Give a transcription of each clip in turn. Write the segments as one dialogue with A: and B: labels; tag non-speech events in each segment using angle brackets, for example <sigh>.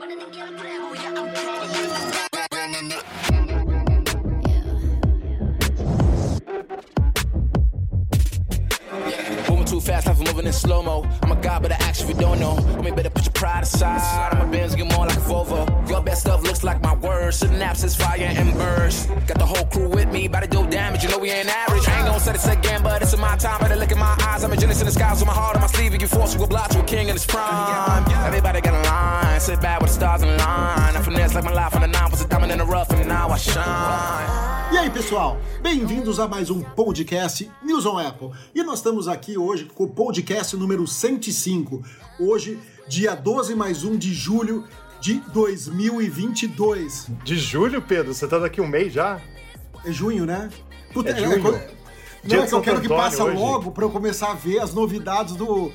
A: உனது கேட்கிற moving in slow mo. I'm a god, but I actually don't know. I mean, better put your pride aside. I'm a Benz, get more like a Volvo. Your best stuff looks like my words. Synapses, fire, and burst. Got the whole crew with me, about to do damage. You know we ain't average. Ain't gonna say this again, but it's in my time. Better look in my eyes. I'm a genius in the skies with my heart on my sleeve. You force you a block to a king in his prime. Everybody got a line. Sit back with the stars in line. I finesse like my life on the nine was a diamond in the rough, and now I shine.
B: E aí, pessoal? Bem-vindos a mais um podcast News on Apple. E nós estamos aqui hoje com o podcast número 105. Hoje, dia 12 mais 1 de julho de 2022.
C: De julho, Pedro? Você tá daqui um mês já?
B: É junho, né? Puta,
C: é junho. É,
B: não, é que eu quero que passe logo para eu começar a ver as novidades do,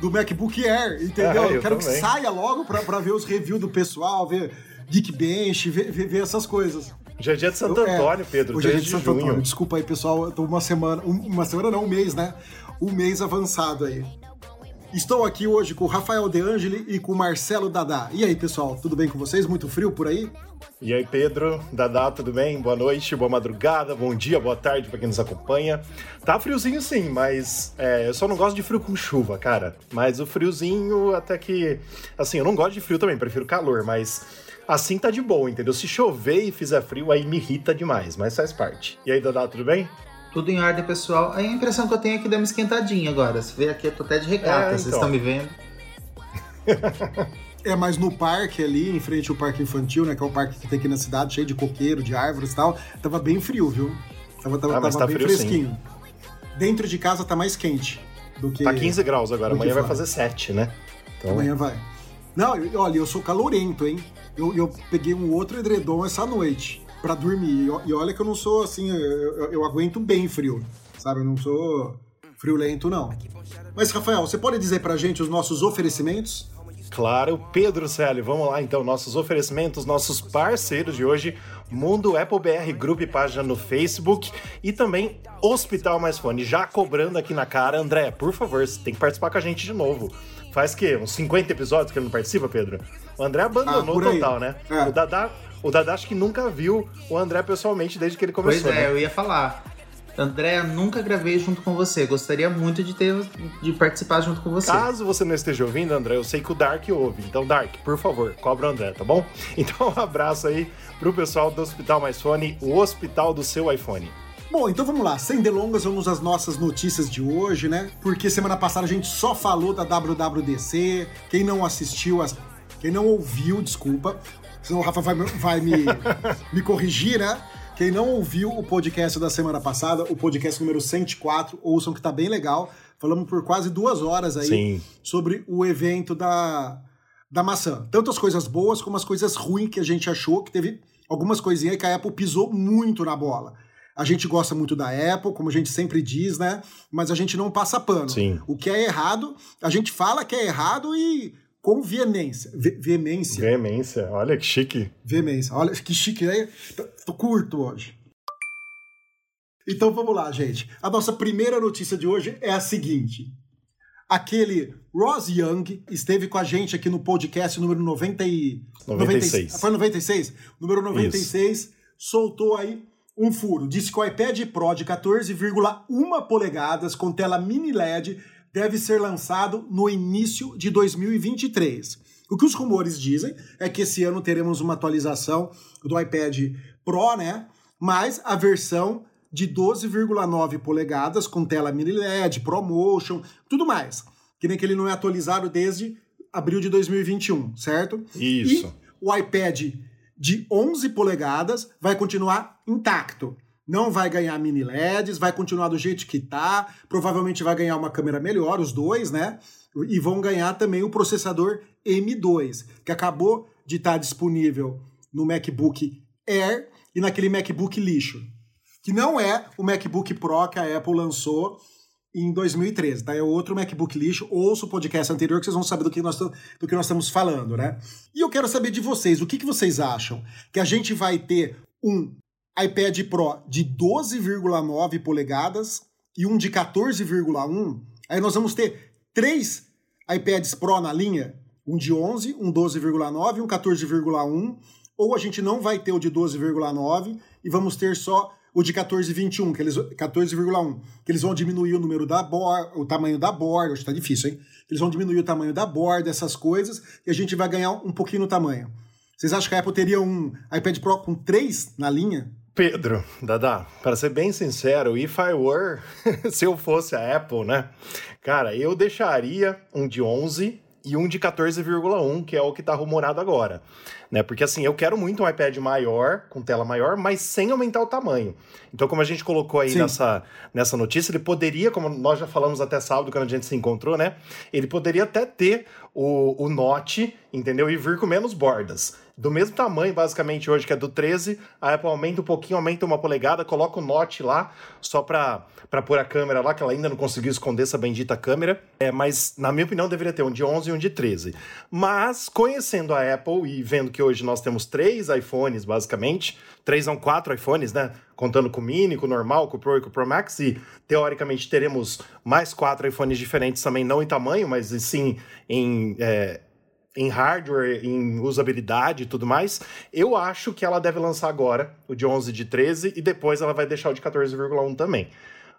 B: do MacBook Air, entendeu?
C: É, eu,
B: eu quero
C: também.
B: que saia logo para ver os reviews do pessoal, ver Geekbench, ver, ver, ver essas coisas.
C: É dia de Santo Antônio, Pedro.
B: Hoje é dia de,
C: de
B: Santo
C: junho.
B: Antônio. Desculpa aí, pessoal. Eu tô uma semana. Uma semana não, um mês, né? Um mês avançado aí. Estou aqui hoje com o Rafael De Angeli e com o Marcelo Dadá. E aí, pessoal, tudo bem com vocês? Muito frio por aí?
C: E aí, Pedro, Dadá, tudo bem? Boa noite, boa madrugada, bom dia, boa tarde para quem nos acompanha. Tá friozinho sim, mas é, eu só não gosto de frio com chuva, cara. Mas o friozinho até que. Assim, eu não gosto de frio também, prefiro calor, mas assim tá de boa, entendeu? Se chover e fizer frio, aí me irrita demais, mas faz parte. E aí, Dadá, tudo bem?
D: Tudo em ordem, pessoal. A impressão que eu tenho é que deu uma esquentadinha agora. Você vê aqui, eu tô até de regata,
C: É,
D: vocês
C: então.
D: estão me vendo. <laughs>
B: É, mas no parque ali, em frente ao parque infantil, né? Que é o parque que tem aqui na cidade, cheio de coqueiro, de árvores e tal, tava bem frio, viu? Tava, tava,
C: Ah, mas
B: tava
C: tá
B: bem
C: frio, sim.
B: fresquinho. Dentro de casa tá mais quente do que.
C: Tá 15 graus agora, amanhã vai fazer 7, né? Então,
B: Amanhã vai. Não, eu- olha, eu sou calorento, hein? Eu, eu peguei um outro edredom essa noite pra dormir. E, e olha que eu não sou assim, eu, eu- aguento bem frio, sabe? Eu não sou friolento, não. Mas, Rafael, você pode dizer pra gente os nossos oferecimentos?
C: Claro, Pedro Celi, vamos lá então, nossos oferecimentos, nossos parceiros de hoje, Mundo Apple BR Group, página no Facebook e também Hospital Mais Fone, já cobrando aqui na cara, André, por favor, você tem que participar com a gente de novo. Faz que uns 50 episódios que ele não participa, Pedro? O André abandonou
B: Ah,
C: total, né?
B: É.
C: O Dadá, o Dadá acho que nunca viu o André pessoalmente desde que ele
D: Pois
C: começou,
D: é,
C: né?
D: eu ia falar. André, nunca gravei junto com você. Gostaria muito de ter de participar junto com você.
C: Caso você não esteja ouvindo, André, eu sei que o Dark ouve. Então, Dark, por favor, cobra o André, tá bom? <laughs> Então, um abraço aí pro pessoal do Hospital Mais Fone, o hospital do seu iPhone.
B: Bom, então vamos lá, sem delongas, vamos às nossas notícias de hoje, né? Porque semana passada a gente só falou da WWDC. Quem não assistiu, as- quem não ouviu, desculpa, senão o Rafa vai, me- vai me, <laughs> me corrigir, né? Quem não ouviu o podcast da semana passada, o podcast número 104, ouçam que tá bem legal. Falamos por quase duas horas aí
C: Sim.
B: sobre o evento da, da maçã. Tanto as coisas boas como as coisas ruins que a gente achou, que teve algumas coisinhas que a Apple pisou muito na bola. A gente gosta muito da Apple, como a gente sempre diz, né? Mas a gente não passa pano.
C: Sim.
B: O que é errado, a gente fala que é errado e com veemência. Ve veemência.
C: Veemência, olha que chique.
B: Veemência. Olha que chique, né? Tô, curto hoje. Então vamos lá, gente. A nossa primeira notícia de hoje é a seguinte. Aquele Ross Young esteve com a gente aqui no podcast número 90 e...
C: 96.
B: Foi 96? Número 96 soltou aí um furo. Disse que o iPad Pro de 14,1 polegadas com tela mini LED deve ser lançado no início de 2023. O que os rumores dizem é que esse ano teremos uma atualização do iPad Pro, né? Mas a versão de 12,9 polegadas com tela mini LED, ProMotion, tudo mais. Que nem que ele não é atualizado desde abril de 2021, certo?
C: Isso.
B: E o iPad de 11 polegadas vai continuar intacto. Não vai ganhar mini LEDs, vai continuar do jeito que tá. Provavelmente vai ganhar uma câmera melhor, os dois, né? E vão ganhar também o processador M2, que acabou de estar disponível no MacBook Air e naquele MacBook lixo. Que não é o MacBook Pro que a Apple lançou em 2013, tá? É outro MacBook lixo. Ouça o podcast anterior que vocês vão saber do que nós, do que nós estamos falando, né? E eu quero saber de vocês, o que, que vocês acham? Que a gente vai ter um iPad Pro de 12,9 polegadas e um de 14,1? Aí nós vamos ter três iPads Pro na linha? um de 11, um 12,9 e um 14,1, ou a gente não vai ter o de 12,9 e vamos ter só o de 14,21, que eles 14,1, que eles vão diminuir o número da borda, o tamanho da borda, hoje tá difícil, hein? Eles vão diminuir o tamanho da borda, essas coisas, e a gente vai ganhar um pouquinho no tamanho. Vocês acham que a Apple teria um iPad Pro com 3 na linha?
C: Pedro, Dada, para ser bem sincero, if I were, <laughs> se eu fosse a Apple, né? Cara, eu deixaria um de 11 e um de 14,1, que é o que está rumorado agora. Né? Porque assim, eu quero muito um iPad maior, com tela maior, mas sem aumentar o tamanho. Então, como a gente colocou aí nessa, nessa notícia, ele poderia, como nós já falamos até sábado, quando a gente se encontrou, né? Ele poderia até ter o, o Note, entendeu? E vir com menos bordas do mesmo tamanho, basicamente, hoje, que é do 13, a Apple aumenta um pouquinho, aumenta uma polegada, coloca o Note lá, só para pôr a câmera lá, que ela ainda não conseguiu esconder essa bendita câmera. É, mas, na minha opinião, deveria ter um de 11 e um de 13. Mas, conhecendo a Apple e vendo que hoje nós temos três iPhones, basicamente, três são quatro iPhones, né? Contando com o Mini, com o normal, com o Pro e com o Pro Max, e teoricamente teremos mais quatro iPhones diferentes também, não em tamanho, mas sim em. É, em hardware, em usabilidade e tudo mais, eu acho que ela deve lançar agora o de 11 de 13 e depois ela vai deixar o de 14,1 também.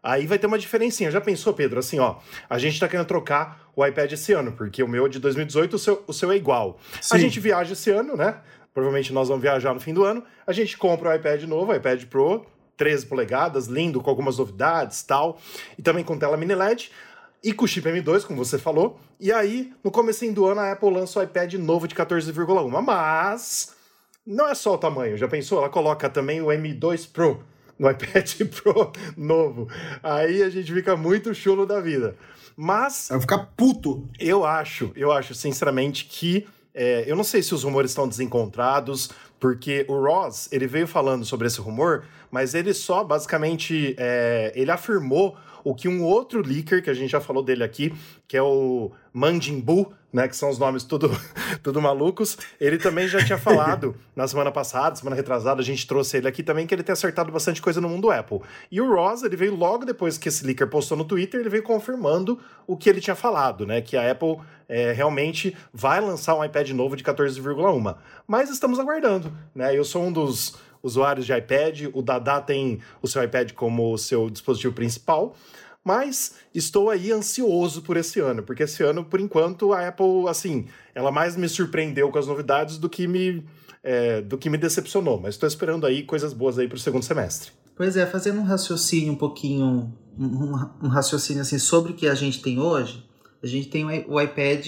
C: Aí vai ter uma diferencinha. Já pensou, Pedro? Assim, ó, a gente tá querendo trocar o iPad esse ano, porque o meu é de 2018, o seu, o seu é igual. Sim. A gente viaja esse ano, né? Provavelmente nós vamos viajar no fim do ano. A gente compra o iPad novo, o iPad Pro, 13 polegadas, lindo, com algumas novidades tal. E também com tela mini LED e com chip M2, como você falou. E aí, no começo do ano, a Apple lança o iPad novo de 14,1. Mas não é só o tamanho. Já pensou? Ela coloca também o M2 Pro no <laughs> iPad Pro novo. Aí a gente fica muito chulo da vida. Mas.
B: Vai ficar puto.
C: Eu acho, eu acho, sinceramente, que. É, eu não sei se os rumores estão desencontrados, porque o Ross, ele veio falando sobre esse rumor, mas ele só, basicamente, é, ele afirmou o que um outro leaker, que a gente já falou dele aqui, que é o Manjimbu, né, que são os nomes tudo, <laughs> tudo malucos, ele também já tinha falado <laughs> na semana passada, semana retrasada, a gente trouxe ele aqui também, que ele tem acertado bastante coisa no mundo Apple. E o Ross, ele veio logo depois que esse leaker postou no Twitter, ele veio confirmando o que ele tinha falado, né, que a Apple é, realmente vai lançar um iPad novo de 14,1. Mas estamos aguardando, né, eu sou um dos usuários de iPad, o Dada tem o seu iPad como seu dispositivo principal, mas estou aí ansioso por esse ano, porque esse ano, por enquanto, a Apple, assim, ela mais me surpreendeu com as novidades do que me, é, do que me decepcionou. Mas estou esperando aí coisas boas aí para o segundo semestre.
D: Pois é, fazendo um raciocínio um pouquinho, um, um, raciocínio assim sobre o que a gente tem hoje, a gente tem o iPad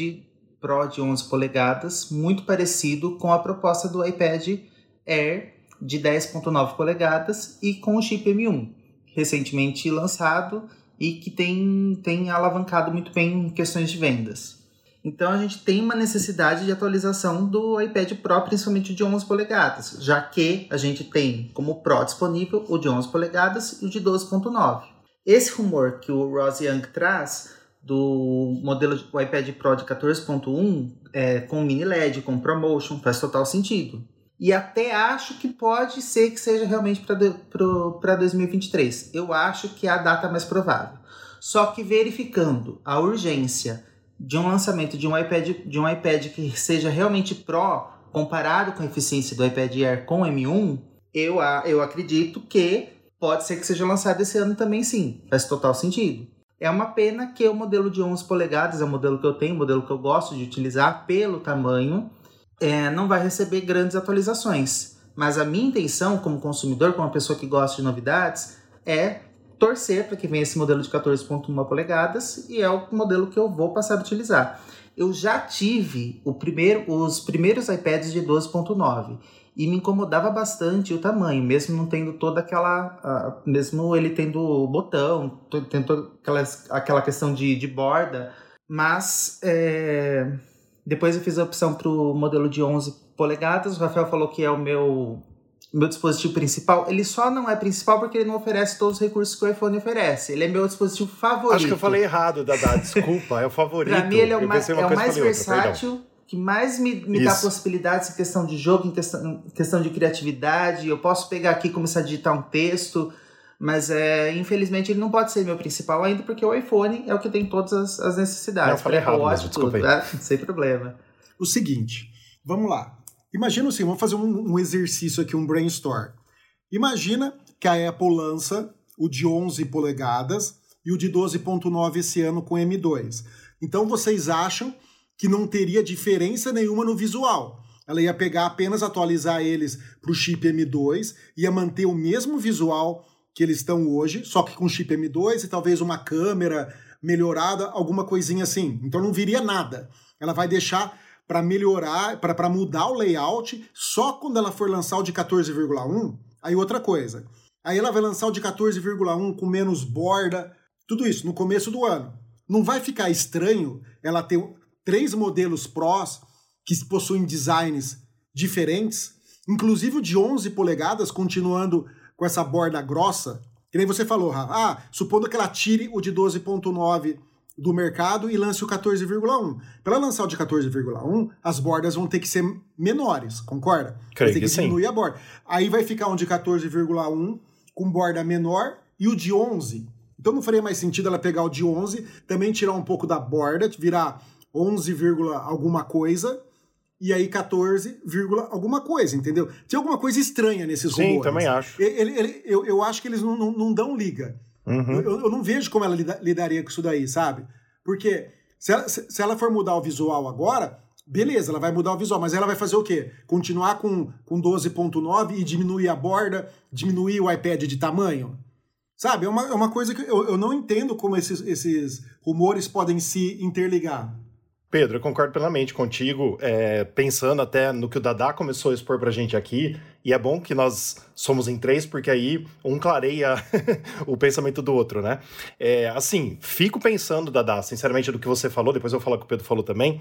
D: Pro de 11 polegadas, muito parecido com a proposta do iPad Air de 10.9 polegadas e com o chip M1, recentemente lançado e que tem, tem alavancado muito bem em questões de vendas. Então a gente tem uma necessidade de atualização do iPad Pro, principalmente de 11 polegadas, já que a gente tem como Pro disponível o de 11 polegadas e o de 12.9. Esse rumor que o Ross Young traz do modelo do iPad Pro de 14.1 é, com mini LED, com ProMotion, faz total sentido. E até acho que pode ser que seja realmente para 2023. Eu acho que é a data mais provável. Só que verificando a urgência de um lançamento de um iPad, de um iPad que seja realmente Pro, comparado com a eficiência do iPad Air com o M1, eu, eu acredito que pode ser que seja lançado esse ano também sim. Faz total sentido. É uma pena que o modelo de 11 polegadas é o modelo que eu tenho, o modelo que eu gosto de utilizar pelo tamanho é, não vai receber grandes atualizações. Mas a minha intenção, como consumidor, como uma pessoa que gosta de novidades, é torcer para que venha esse modelo de 14.1 polegadas e é o modelo que eu vou passar a utilizar. Eu já tive o primeiro, os primeiros iPads de 12.9 e me incomodava bastante o tamanho, mesmo não tendo toda aquela, mesmo ele tendo botão, tendo aquela, aquela questão de, de borda, mas é, depois eu fiz a opção para o modelo de 11 polegadas. O Rafael falou que é o meu, meu dispositivo principal. Ele só não é principal porque ele não oferece todos os recursos que o iPhone oferece. Ele é meu dispositivo favorito.
C: Acho que eu falei errado, Dada. <laughs> Desculpa, é o favorito.
D: para mim, ele é o mais, é o mais versátil. Outra, que mais me, me dá possibilidades em questão de jogo, em questão, em questão de criatividade. Eu posso pegar aqui e começar a digitar um texto, mas é, infelizmente ele não pode ser meu principal ainda, porque o iPhone é o que tem todas as, as necessidades. Não,
C: eu falei errado, mas, desculpa aí.
D: Né? Sem problema.
B: o seguinte, vamos lá. Imagina assim, vamos fazer um, um exercício aqui, um brainstorm. Imagina que a Apple lança o de 11 polegadas e o de 12.9 esse ano com M2. Então vocês acham que não teria diferença nenhuma no visual? Ela ia pegar apenas atualizar eles para o chip M2, ia manter o mesmo visual que eles estão hoje, só que com chip M2 e talvez uma câmera melhorada, alguma coisinha assim. Então não viria nada. Ela vai deixar para melhorar, para mudar o layout só quando ela for lançar o de 14,1. Aí outra coisa. Aí ela vai lançar o de 14,1 com menos borda, tudo isso no começo do ano. Não vai ficar estranho ela ter três modelos Pros que possuem designs diferentes, inclusive o de 11 polegadas continuando com essa borda grossa, que nem você falou, Rafa. Ah, supondo que ela tire o de 12.9 do mercado e lance o 14,1. Para lançar o de 14,1, as bordas vão ter que ser menores, concorda?
C: Creio
B: vai ter que,
C: que
B: diminuir a borda. Aí vai ficar um de 14,1 com borda menor e o de 11. Então não faria mais sentido ela pegar o de 11, também tirar um pouco da borda, virar 11, alguma coisa, e aí 14, alguma coisa, entendeu? Tem alguma coisa estranha nesses
C: Sim,
B: rumores.
C: também acho.
B: Ele, ele, eu, eu acho que eles não, não, não dão liga.
C: Uhum.
B: Eu, eu, não vejo como ela lida, lidaria com isso daí, sabe? Porque se ela, se, se ela for mudar o visual agora, beleza, ela vai mudar o visual, mas ela vai fazer o quê? Continuar com, com 12.9 e diminuir a borda, diminuir o iPad de tamanho? Sabe? É uma, é uma coisa que eu, eu não entendo como esses, esses rumores podem se interligar.
C: Pedro, eu concordo plenamente contigo, é, pensando até no que o Dadá começou a expor pra gente aqui, e é bom que nós somos em três, porque aí um clareia <laughs> o pensamento do outro, né? É, assim, fico pensando, Dadá, sinceramente, do que você falou, depois eu vou falar que o Pedro falou também,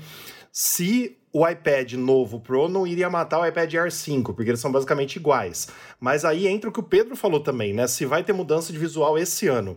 C: se o iPad novo Pro não iria matar o iPad Air 5, porque eles são basicamente iguais. Mas aí entra o que o Pedro falou também, né? Se vai ter mudança de visual esse ano.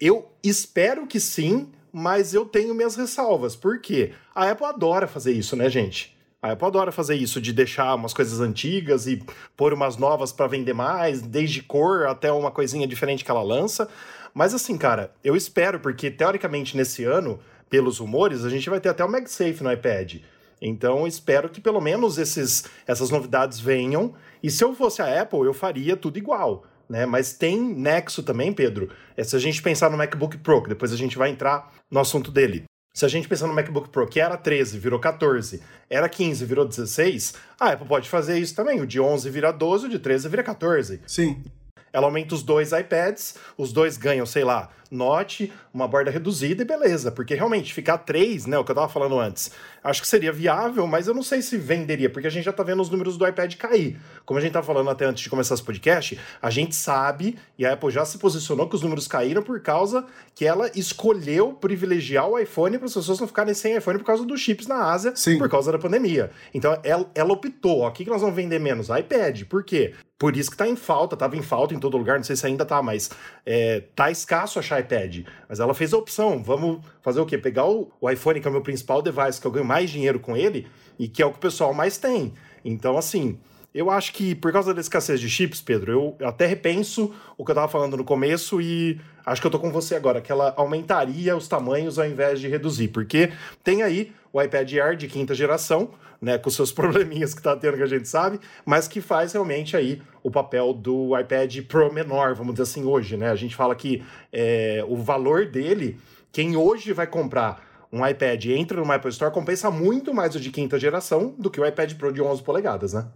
C: Eu espero que sim, mas eu tenho minhas ressalvas. Por quê? A Apple adora fazer isso, né, gente? A Apple adora fazer isso, de deixar umas coisas antigas e pôr umas novas para vender mais, desde cor até uma coisinha diferente que ela lança. Mas assim, cara, eu espero, porque teoricamente nesse ano, pelos rumores, a gente vai ter até o MagSafe no iPad. Então espero que pelo menos esses, essas novidades venham. E se eu fosse a Apple, eu faria tudo igual né? Mas tem nexo também, Pedro. É, se a gente pensar no MacBook Pro, que depois a gente vai entrar no assunto dele. Se a gente pensar no MacBook Pro, que era 13, virou 14, era 15, virou 16, a Apple pode fazer isso também. O de 11 vira 12, o de 13 vira 14.
B: Sim.
C: Ela aumenta os dois iPads, os dois ganham, sei lá, note, uma borda reduzida e beleza. Porque realmente ficar três, né? O que eu tava falando antes, acho que seria viável, mas eu não sei se venderia, porque a gente já tá vendo os números do iPad cair. Como a gente tá falando até antes de começar esse podcast, a gente sabe, e a Apple já se posicionou que os números caíram por causa que ela escolheu privilegiar o iPhone para as pessoas não ficarem sem iPhone por causa dos chips na Ásia,
B: Sim.
C: por causa da pandemia. Então ela, ela optou, ó, o que, que nós vamos vender menos? iPad. Por quê? Por isso que tá em falta, tava em falta em todo lugar, não sei se ainda tá, mas é, tá escasso achar iPad. Mas ela fez a opção, vamos fazer o quê? Pegar o, o iPhone, que é o meu principal device, que eu ganho mais dinheiro com ele, e que é o que o pessoal mais tem. Então, assim, eu acho que por causa da escassez de chips, Pedro, eu, eu até repenso o que eu tava falando no começo e acho que eu tô com você agora, que ela aumentaria os tamanhos ao invés de reduzir, porque tem aí o iPad Air de quinta geração, né, com seus <laughs> probleminhas que tá tendo que a gente sabe, mas que faz realmente aí o papel do iPad Pro menor, vamos dizer assim, hoje, né? A gente fala que é, o valor dele, quem hoje vai comprar um iPad entra no Apple Store, compensa muito mais o de quinta geração do que o iPad Pro de 11 polegadas, né?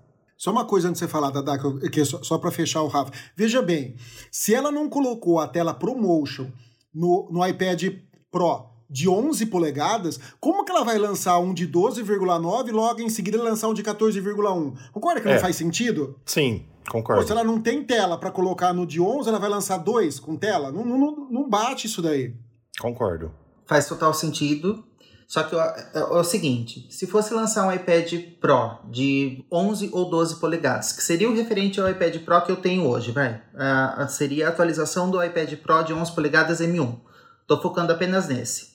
B: Só uma coisa antes de você falar, Dada, que só, só para fechar o Rafa. Veja bem, se ela não colocou a tela ProMotion no, no iPad Pro de 11 polegadas, como que ela vai lançar um de 12,9 e logo em seguida lançar um de 14,1? Concorda que
C: É.
B: não faz sentido?
C: Sim,
B: Pô,
C: concordo.
B: se ela não tem tela para colocar no de 11, ela vai lançar dois com tela? Não, não, não bate isso daí.
C: Concordo.
D: Faz total sentido. Só que é, é o seguinte: se fosse lançar um iPad Pro de 11 ou 12 polegadas, que seria o referente ao iPad Pro que eu tenho hoje, vai? Ah, seria a atualização do iPad Pro de 11 polegadas M1. Tô focando apenas nesse.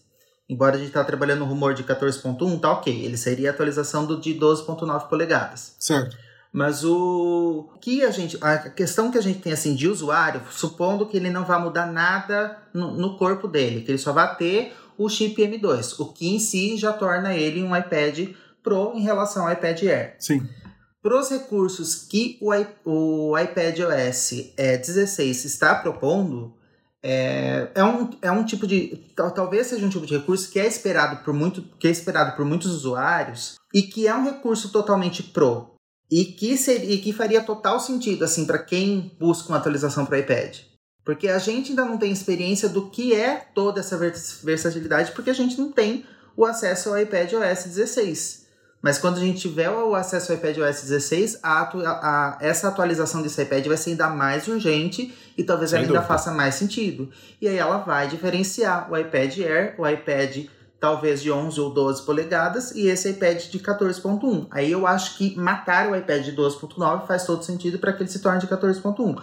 D: Embora a gente tá trabalhando no rumor de 14.1, tá ok. Ele seria a atualização do de 12.9 polegadas.
B: Certo.
D: Mas o que a gente. A questão que a gente tem assim de usuário, supondo que ele não vai mudar nada no, no corpo dele, que ele só vai ter o chip M2, o que em si já torna ele um iPad Pro em relação ao iPad Air.
B: Sim.
D: Para os recursos que o, i- o iPad OS é, 16 está propondo, é, é, um, é um tipo de. tal- Talvez seja um tipo de recurso que é esperado por muito, que é esperado por muitos usuários e que é um recurso totalmente pro. E que, seria, e que faria total sentido assim para quem busca uma atualização para o iPad. Porque a gente ainda não tem experiência do que é toda essa vers- versatilidade, porque a gente não tem o acesso ao iPad OS 16. Mas quando a gente tiver o acesso ao iPad OS 16, a a- a- essa atualização desse iPad vai ser ainda mais urgente e talvez
C: Sem
D: ela ainda faça mais sentido. E aí ela vai diferenciar o iPad Air, o iPad talvez de 11 ou 12 polegadas e esse iPad de 14.1. Aí eu acho que matar o iPad de 12.9 faz todo sentido para que ele se torne de 14.1.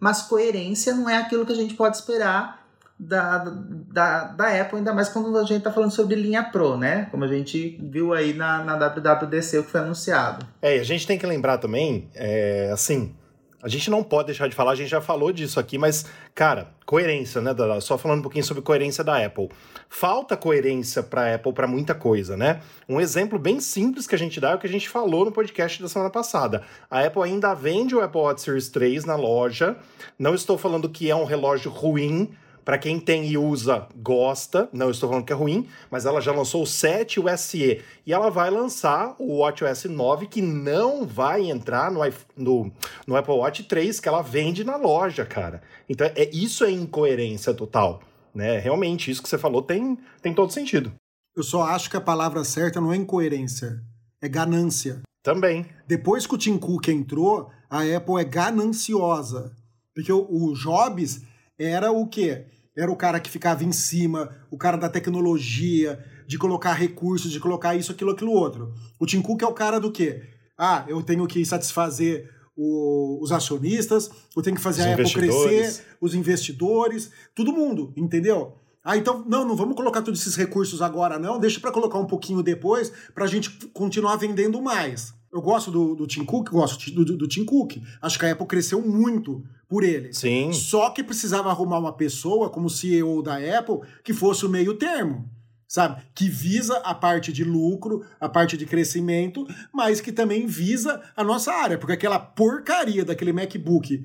D: Mas coerência não é aquilo que a gente pode esperar da, da, da Apple, ainda mais quando a gente está falando sobre linha Pro, né? Como a gente viu aí na, na WWDC o que foi anunciado.
C: É, e a gente tem que lembrar também, é, assim, a gente não pode deixar de falar, a gente já falou disso aqui, mas, cara, coerência, né, Dada? Só falando um pouquinho sobre coerência da Apple. Falta coerência para Apple para muita coisa, né? Um exemplo bem simples que a gente dá é o que a gente falou no podcast da semana passada. A Apple ainda vende o Apple Watch Series 3 na loja. Não estou falando que é um relógio ruim, para quem tem e usa, gosta. Não estou falando que é ruim, mas ela já lançou o 7 e o SE. E ela vai lançar o WatchOS 9, que não vai entrar no, no, no Apple Watch 3, que ela vende na loja, cara. Então, é, isso é incoerência total. Né? Realmente, isso que você falou tem, tem todo sentido.
B: Eu só acho que a palavra certa não é incoerência, é ganância.
C: Também.
B: Depois que o Tim Cook entrou, a Apple é gananciosa. Porque o, o Jobs era o quê? Era o cara que ficava em cima, o cara da tecnologia, de colocar recursos, de colocar isso, aquilo, aquilo outro. O Tim Cook é o cara do quê? Ah, eu tenho que satisfazer o- os acionistas, eu tenho que fazer
C: Os
B: a Apple crescer, os investidores, todo mundo, entendeu? Ah, então, não, não vamos colocar todos esses recursos agora, não. Deixa para colocar um pouquinho depois, para a gente continuar vendendo mais. Eu gosto do, do Tim Cook, gosto do, do, do Tim Cook. Acho que a Apple cresceu muito por ele.
C: Sim.
B: Só que precisava arrumar uma pessoa como CEO da Apple que fosse o meio termo, sabe? Que visa a parte de lucro, a parte de crescimento, mas que também visa a nossa área, porque aquela porcaria daquele MacBook.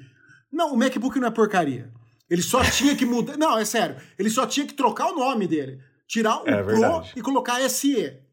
B: Não, o MacBook não é porcaria. Ele só <laughs> tinha que mudar. Não, é sério. Ele só tinha que trocar o nome dele. Tirar o
C: É
B: Pro e colocar SE.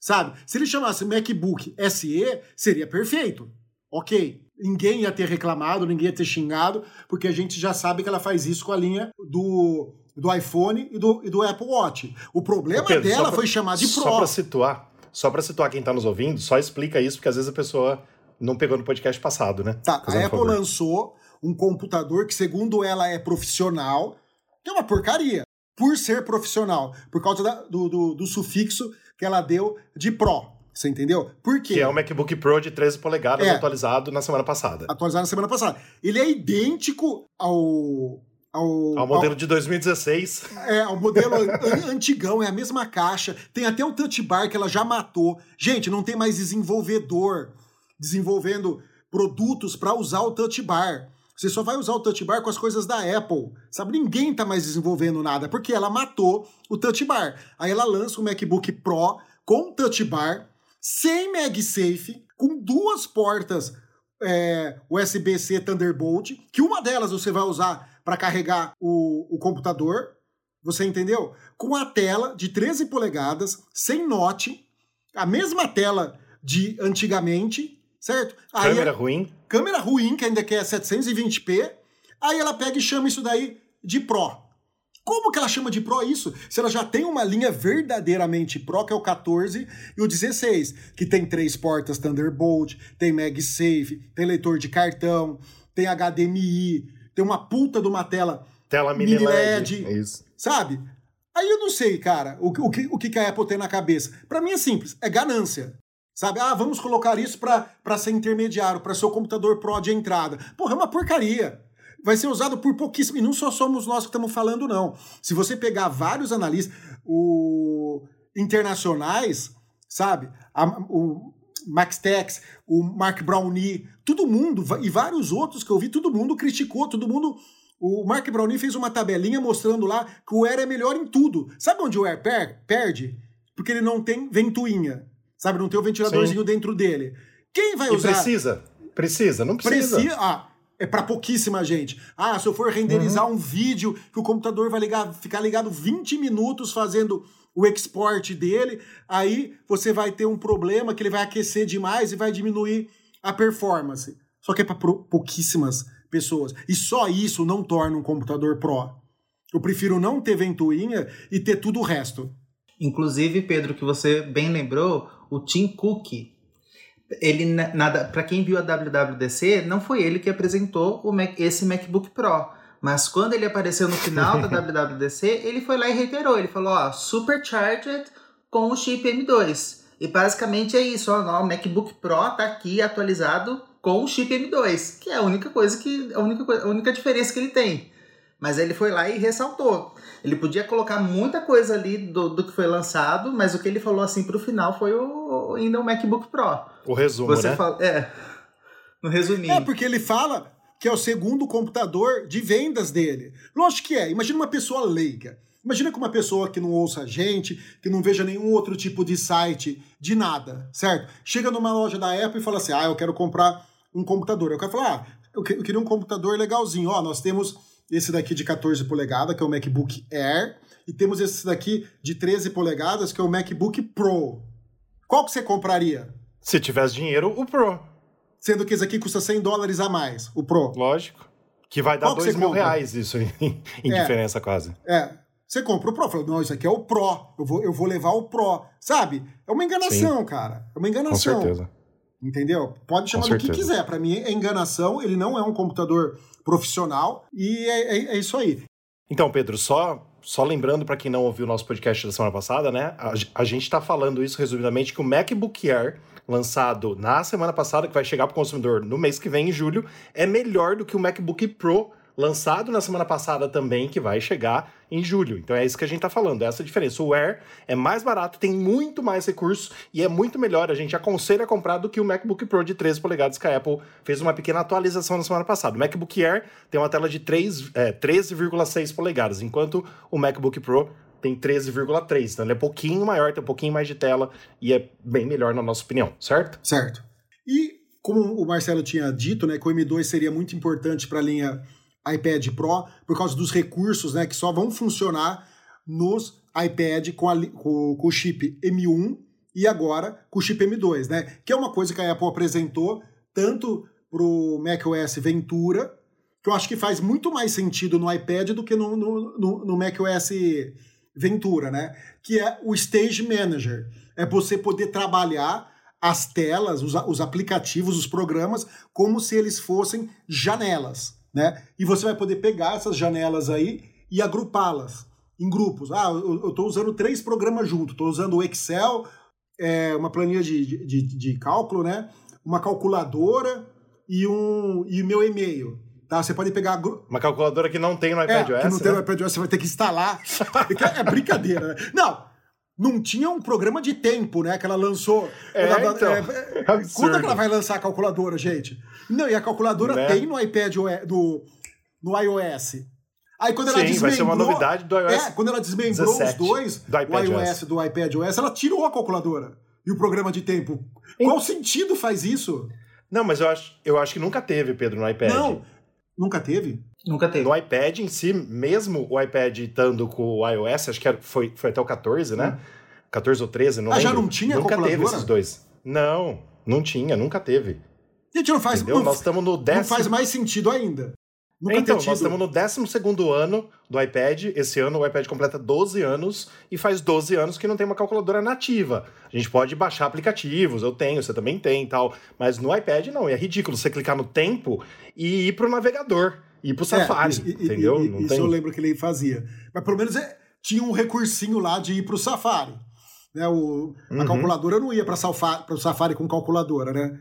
B: Sabe? Se ele chamasse MacBook SE, seria perfeito. Ok. Ninguém ia ter reclamado, ninguém ia ter xingado, porque a gente já sabe que ela faz isso com a linha do, do iPhone e do, e do Apple Watch. O problema
C: Pedro, só
B: dela
C: pra-
B: foi chamar de
C: Só
B: Pro.
C: para situar, só para situar quem tá nos ouvindo, só explica isso, porque às vezes a pessoa não pegou no podcast passado, né?
B: Tá,
C: Fazendo
B: a Apple
C: favor.
B: lançou um computador que, segundo ela, é profissional, que é uma porcaria. Por ser profissional, por causa da- do, do, do sufixo que ela deu de Pro. Você entendeu? Por quê?
C: Que é o MacBook Pro de 13 polegadas
B: É.
C: atualizado na semana passada.
B: Atualizado na semana passada. Ele é idêntico ao. Ao,
C: Ao modelo de 2016.
B: É, o modelo an- antigão, é a mesma caixa. Tem até o touch bar que ela já matou. Gente, não tem mais desenvolvedor desenvolvendo produtos para usar o touch bar. Você só vai usar o touch bar com as coisas da Apple. Sabe, ninguém tá mais desenvolvendo nada, porque ela matou o touch bar. Aí ela lança o MacBook Pro com touch bar, sem MagSafe, com duas portas é, USB-C Thunderbolt, que uma delas você vai usar para carregar o, o computador, você entendeu? Com a tela de 13 polegadas, sem note, a mesma tela de antigamente, certo? Aí
C: Câmera ruim.
B: câmera ruim, que ainda quer 720p, aí ela pega e chama isso daí de Pro. Como que ela chama de Pro isso? Se ela já tem uma linha verdadeiramente Pro, que é o 14 e o 16, que tem três portas Thunderbolt, tem MagSafe, tem leitor de cartão, tem HDMI, tem uma puta de uma tela,
C: Tela mini,
B: Mini
C: LED.
B: LED.
C: Isso.
B: sabe? Aí eu não sei, cara, o, que- o, que, o que que a Apple tem na cabeça. Pra mim é simples, é ganância. Sabe? Ah, vamos colocar isso pra ser intermediário, pra ser o computador Pro de entrada. Porra, é uma porcaria. Vai ser usado por pouquíssimo. E não só somos nós que estamos falando, não. Se você pegar vários analistas o, internacionais, sabe? A- o Max Tex, o Mark Brownie, todo mundo, e vários outros que eu vi, todo mundo criticou, todo mundo. O Mark Brownie fez uma tabelinha mostrando lá que o Air é melhor em tudo. Sabe onde o Air per- perde? Porque ele não tem ventoinha. Sabe, não tem o ventiladorzinho Sim. dentro dele. Quem vai
C: e
B: usar?
C: Precisa. Precisa, não precisa. Precisa.
B: Ah, é para pouquíssima gente. Ah, se eu for renderizar uhum. um vídeo que o computador vai ligar, ficar ligado 20 minutos fazendo o export dele, aí você vai ter um problema que ele vai aquecer demais e vai diminuir a performance. Só que é para pouquíssimas pessoas. E só isso não torna um computador Pro. Eu prefiro não ter ventoinha e ter tudo o resto.
D: Inclusive, Pedro, que você bem lembrou, o Tim Cook, ele nada, para quem viu a WWDC, não foi ele que apresentou o Mac, esse MacBook Pro. Mas quando ele apareceu no final da <laughs> WWDC, ele foi lá e reiterou. Ele falou, ó, supercharged com o chip M2. E basicamente é isso, ó, o MacBook Pro tá aqui atualizado com o chip M2, que é a única coisa que a única, a única diferença que ele tem. Mas ele foi lá e ressaltou. Ele podia colocar muita coisa ali do, do que foi lançado, mas o que ele falou assim pro final foi o, ainda o MacBook Pro.
C: O resumo, Você né?
D: Fala, é. No resuminho.
B: É, porque ele fala que é o segundo computador de vendas dele. Lógico que é. Imagina uma pessoa leiga. Imagina que uma pessoa que não ouça a gente, que não veja nenhum outro tipo de site, de nada, certo? Chega numa loja da Apple e fala assim: ah, eu quero comprar um computador. Eu quero falar: ah, eu queria um computador legalzinho. Ó, nós temos esse daqui de 14 polegadas, que é o MacBook Air, e temos esse daqui de 13 polegadas, que é o MacBook Pro. Qual que você compraria?
C: Se tivesse dinheiro, o Pro.
B: Sendo que esse aqui custa 100 dólares a mais, o Pro.
C: Lógico. Que vai dar 2 mil compra? reais isso em, <laughs> em é, diferença quase.
B: É. Você compra o Pro. Fala, não, isso aqui é o Pro. Eu vou, eu vou levar o Pro. Sabe? É uma enganação, Sim. cara. É uma enganação.
C: Com certeza.
B: Entendeu? Pode chamar do que quiser. Para mim é enganação. Ele não é um computador profissional. E é, é, é isso aí.
C: Então, Pedro, só só lembrando para quem não ouviu o nosso podcast da semana passada, né? A, a gente está falando isso resumidamente que o MacBook Air lançado na semana passada, que vai chegar para o consumidor no mês que vem, em julho, é melhor do que o MacBook Pro lançado na semana passada também, que vai chegar em julho. Então é isso que a gente está falando, é essa diferença. O Air é mais barato, tem muito mais recursos e é muito melhor. A gente aconselha a comprar do que o MacBook Pro de 13 polegadas que a Apple fez uma pequena atualização na semana passada. O MacBook Air tem uma tela de 3, é, 13,6 polegadas, enquanto o MacBook Pro tem 13,3. Então ele é pouquinho maior, tem um pouquinho mais de tela e é bem melhor na nossa opinião, certo?
B: Certo. E como o Marcelo tinha dito, né, que o M2 seria muito importante para a linha iPad Pro por causa dos recursos, né, que só vão funcionar nos iPad com, a, com, com o chip M1 e agora com o chip M2, né? Que é uma coisa que a Apple apresentou tanto para o macOS Ventura, que eu acho que faz muito mais sentido no iPad do que no, no, no, no macOS Ventura, né? Que é o Stage Manager. É você poder trabalhar as telas, os, os aplicativos, os programas, como se eles fossem janelas, né? E você vai poder pegar essas janelas aí e agrupá-las em grupos. Ah, eu estou usando três programas juntos. Estou usando o Excel, é, uma planilha de, de, de cálculo, né? Uma calculadora e um e meu e-mail. Tá? Você pode pegar.
C: Uma calculadora que não tem no iPad
B: é. Que não tem no né? iPad OS, você vai ter que instalar. <laughs> é brincadeira, né? Não! Não tinha um programa de tempo, né? Que ela lançou.
C: É,
B: ela,
C: então,
B: é, quando é que ela vai lançar a calculadora, gente? Não, e a calculadora né? tem no iPad do, no iOS. Aí quando ela
C: Sim,
B: desmembrou.
C: Vai ser uma novidade do iOS.
B: É, quando ela desmembrou os dois, do o iOS do iPad OS, ela tirou a calculadora e o programa de tempo. Qual sentido faz isso?
C: Não, mas eu acho, eu acho que nunca teve, Pedro, no iPad.
B: Não, Nunca teve?
D: Nunca teve.
C: No iPad em si, mesmo o iPad estando com o iOS, acho que foi, foi até o 14, né? Hum. 14 ou 13, não
B: ah,
C: lembro.
B: já não tinha
C: Nunca teve esses dois. Não, não tinha, nunca teve.
B: Gente, não faz...
C: Não, nós estamos no décimo...
B: Não faz mais sentido ainda.
C: Nunca então, nós estamos no 12 ano do iPad. Esse ano o iPad completa 12 anos e faz 12 anos que não tem uma calculadora nativa. A gente pode baixar aplicativos, eu tenho, você também tem e tal. Mas no iPad não, é ridículo você clicar no tempo e ir para o navegador, ir para o é, Safari, é, e, entendeu?
B: E, e, isso tem... eu lembro que ele fazia. Mas pelo menos é, tinha um recursinho lá de ir para o Safari. Né, o, a uhum. calculadora não ia para o Safari com calculadora, né?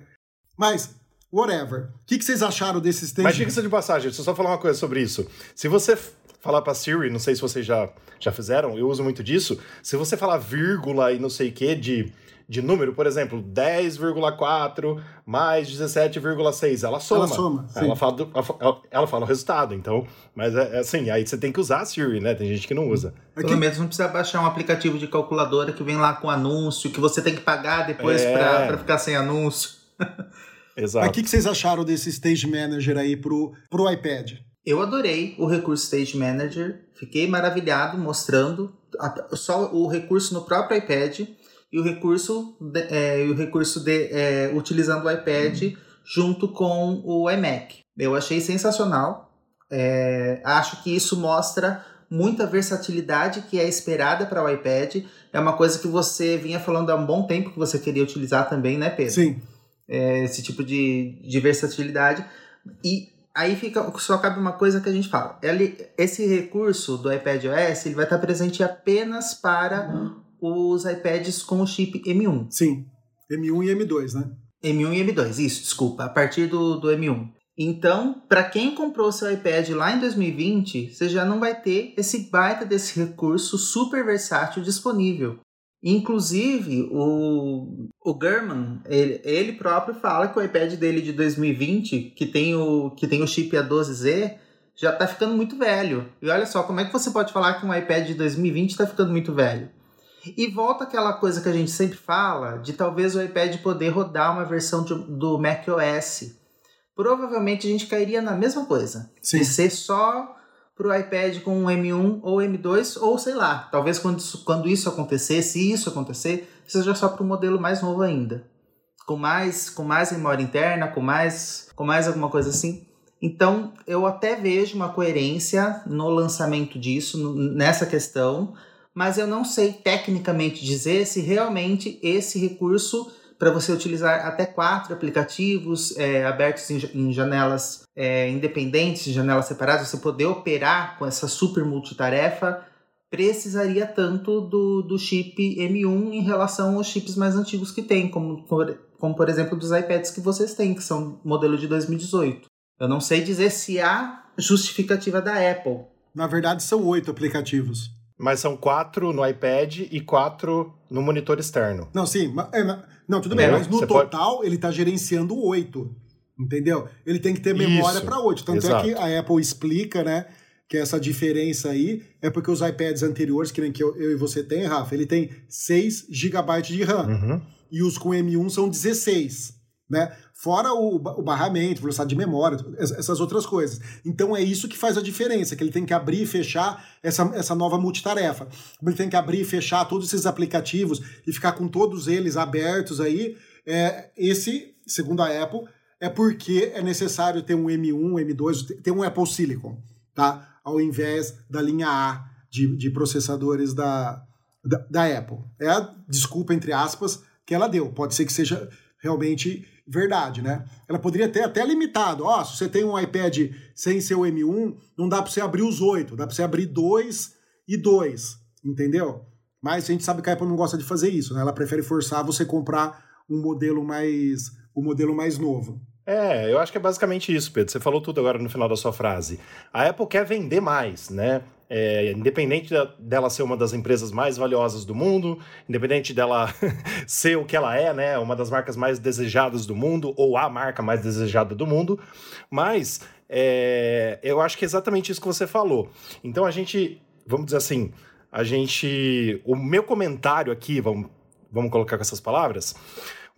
B: Mas whatever. O que, que vocês acharam desse stage?
C: Mas diga-se de passagem, deixa eu só falar uma coisa sobre isso. Se você falar para Siri, não sei se vocês já, já fizeram, eu uso muito disso. Se você falar vírgula e não sei o que de, de número, por exemplo, 10,4 mais 17,6, ela soma.
B: Ela soma, sim.
C: Ela fala, do- ela- ela fala o resultado, então, mas é, é assim, aí você tem que usar a Siri, né? Tem gente que não usa.
B: Aqui-
D: Pelo menos não precisa baixar um aplicativo de calculadora que vem lá com anúncio, que você tem que pagar depois
C: É.
D: pra ficar sem anúncio. <laughs>
C: Exato.
B: Mas o que, que vocês acharam desse Stage Manager aí pro, pro iPad?
D: Eu adorei o recurso Stage Manager, fiquei maravilhado mostrando a- só o recurso no próprio iPad e o recurso, de- é, o recurso de, é, utilizando o iPad junto com o iMac. Eu achei sensacional. É, acho que isso mostra muita versatilidade que é esperada para o iPad. É uma coisa que você vinha falando há um bom tempo que você queria utilizar também, né, Pedro?
B: Sim.
D: é, esse tipo de, de versatilidade. E aí fica só cabe uma coisa que a gente fala. Ele, esse recurso do iPad OS ele vai estar presente apenas para os iPads com o chip M1.
B: Sim. M1 e M2, né?
D: M1 e M2, isso, desculpa, a partir do, do M1. Então, para quem comprou seu iPad lá em 2020, você já não vai ter esse baita desse recurso super versátil disponível. Inclusive, o, o German, ele, ele próprio fala que o iPad dele de 2020, que tem o, que tem o chip A12Z, já tá ficando muito velho. E olha só, como é que você pode falar que um iPad de 2020 tá ficando muito velho? E volta aquela coisa que a gente sempre fala, de talvez o iPad poder rodar uma versão de- do macOS. Provavelmente a gente cairia na mesma coisa.
B: Sim.
D: De ser só pro iPad com um M1 ou M2, ou sei lá, talvez quando isso, quando isso acontecer, se isso acontecer, seja só pro modelo mais novo ainda. Com mais, com mais memória interna, com mais, com mais alguma coisa assim. Então, eu até vejo uma coerência no lançamento disso, nessa questão, mas eu não sei tecnicamente dizer se realmente esse recurso para você utilizar até quatro aplicativos é, abertos em, em janelas é, independentes, em janelas separadas, você poder operar com essa super multitarefa, precisaria tanto do, do chip M1 em relação aos chips mais antigos que tem, como, como por exemplo dos iPads que vocês têm, que são modelo de 2018. Eu não sei dizer se há justificativa da Apple.
B: Na verdade, são oito aplicativos.
C: Mas são quatro no iPad e quatro no monitor externo.
B: Não, sim. é, não, tudo
C: É,
B: bem, mas no
C: você pode-
B: total ele tá gerenciando oito. Entendeu? Ele tem que ter memória para oito. Tanto
C: exato.
B: é que a Apple explica, né? Que essa diferença aí é porque os iPads anteriores, que nem que eu, eu e você tem, Rafa, ele tem 6 GB de RAM.
C: Uhum.
B: E os com M1 são 16, né? Fora o, o barramento, velocidade de memória, es- essas outras coisas. Então é isso que faz a diferença, que ele tem que abrir e fechar essa, essa nova multitarefa. Ele tem que abrir e fechar todos esses aplicativos e ficar com todos eles abertos aí, é, esse, segundo a Apple, é porque é necessário ter um M1, M2, ter um Apple Silicon, tá? Ao invés da linha A de, de processadores da, da, da Apple. É a desculpa, entre aspas, que ela deu. Pode ser que seja realmente verdade, né? Ela poderia ter até limitado. Ó, se você tem um iPad sem seu M1, não dá para você abrir os oito, dá para você abrir dois e dois, entendeu? Mas a gente sabe que a Apple não gosta de fazer isso, né? Ela prefere forçar você comprar um modelo mais, um modelo mais novo.
C: É, eu acho que é basicamente isso, Pedro. Você falou tudo agora no final da sua frase. A Apple quer vender mais, né? É, independente da- dela ser uma das empresas mais valiosas do mundo, independente dela <laughs> ser o que ela é, né? Uma das marcas mais desejadas do mundo, ou a marca mais desejada do mundo. Mas é, eu acho que é exatamente isso que você falou. Então a gente, vamos dizer assim, a gente. O meu comentário aqui, vamos, vamos colocar com essas palavras.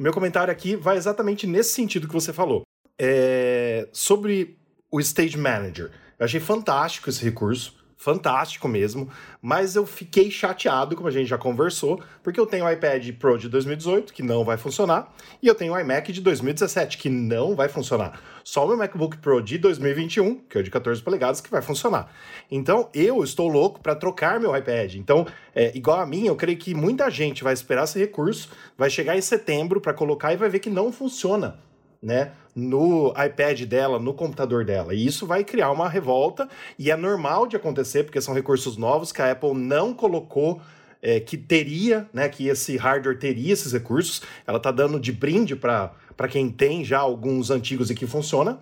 C: Meu comentário aqui vai exatamente nesse sentido que você falou. É, sobre o Stage Manager. Eu achei fantástico esse recurso, fantástico mesmo, mas eu fiquei chateado, como a gente já conversou, porque eu tenho o iPad Pro de 2018, que não vai funcionar, e eu tenho o iMac de 2017, que não vai funcionar. Só o meu MacBook Pro de 2021, que é o de 14 polegadas, que vai funcionar. Então, eu estou louco para trocar meu iPad. Então, é, igual a mim, eu creio que muita gente vai esperar esse recurso, vai chegar em setembro para colocar e vai ver que não funciona né, no iPad dela, no computador dela. E isso vai criar uma revolta, e é normal de acontecer, porque são recursos novos que a Apple não colocou. é, que teria, né, que esse hardware teria esses recursos, ela está dando de brinde para quem tem já alguns antigos e que funciona,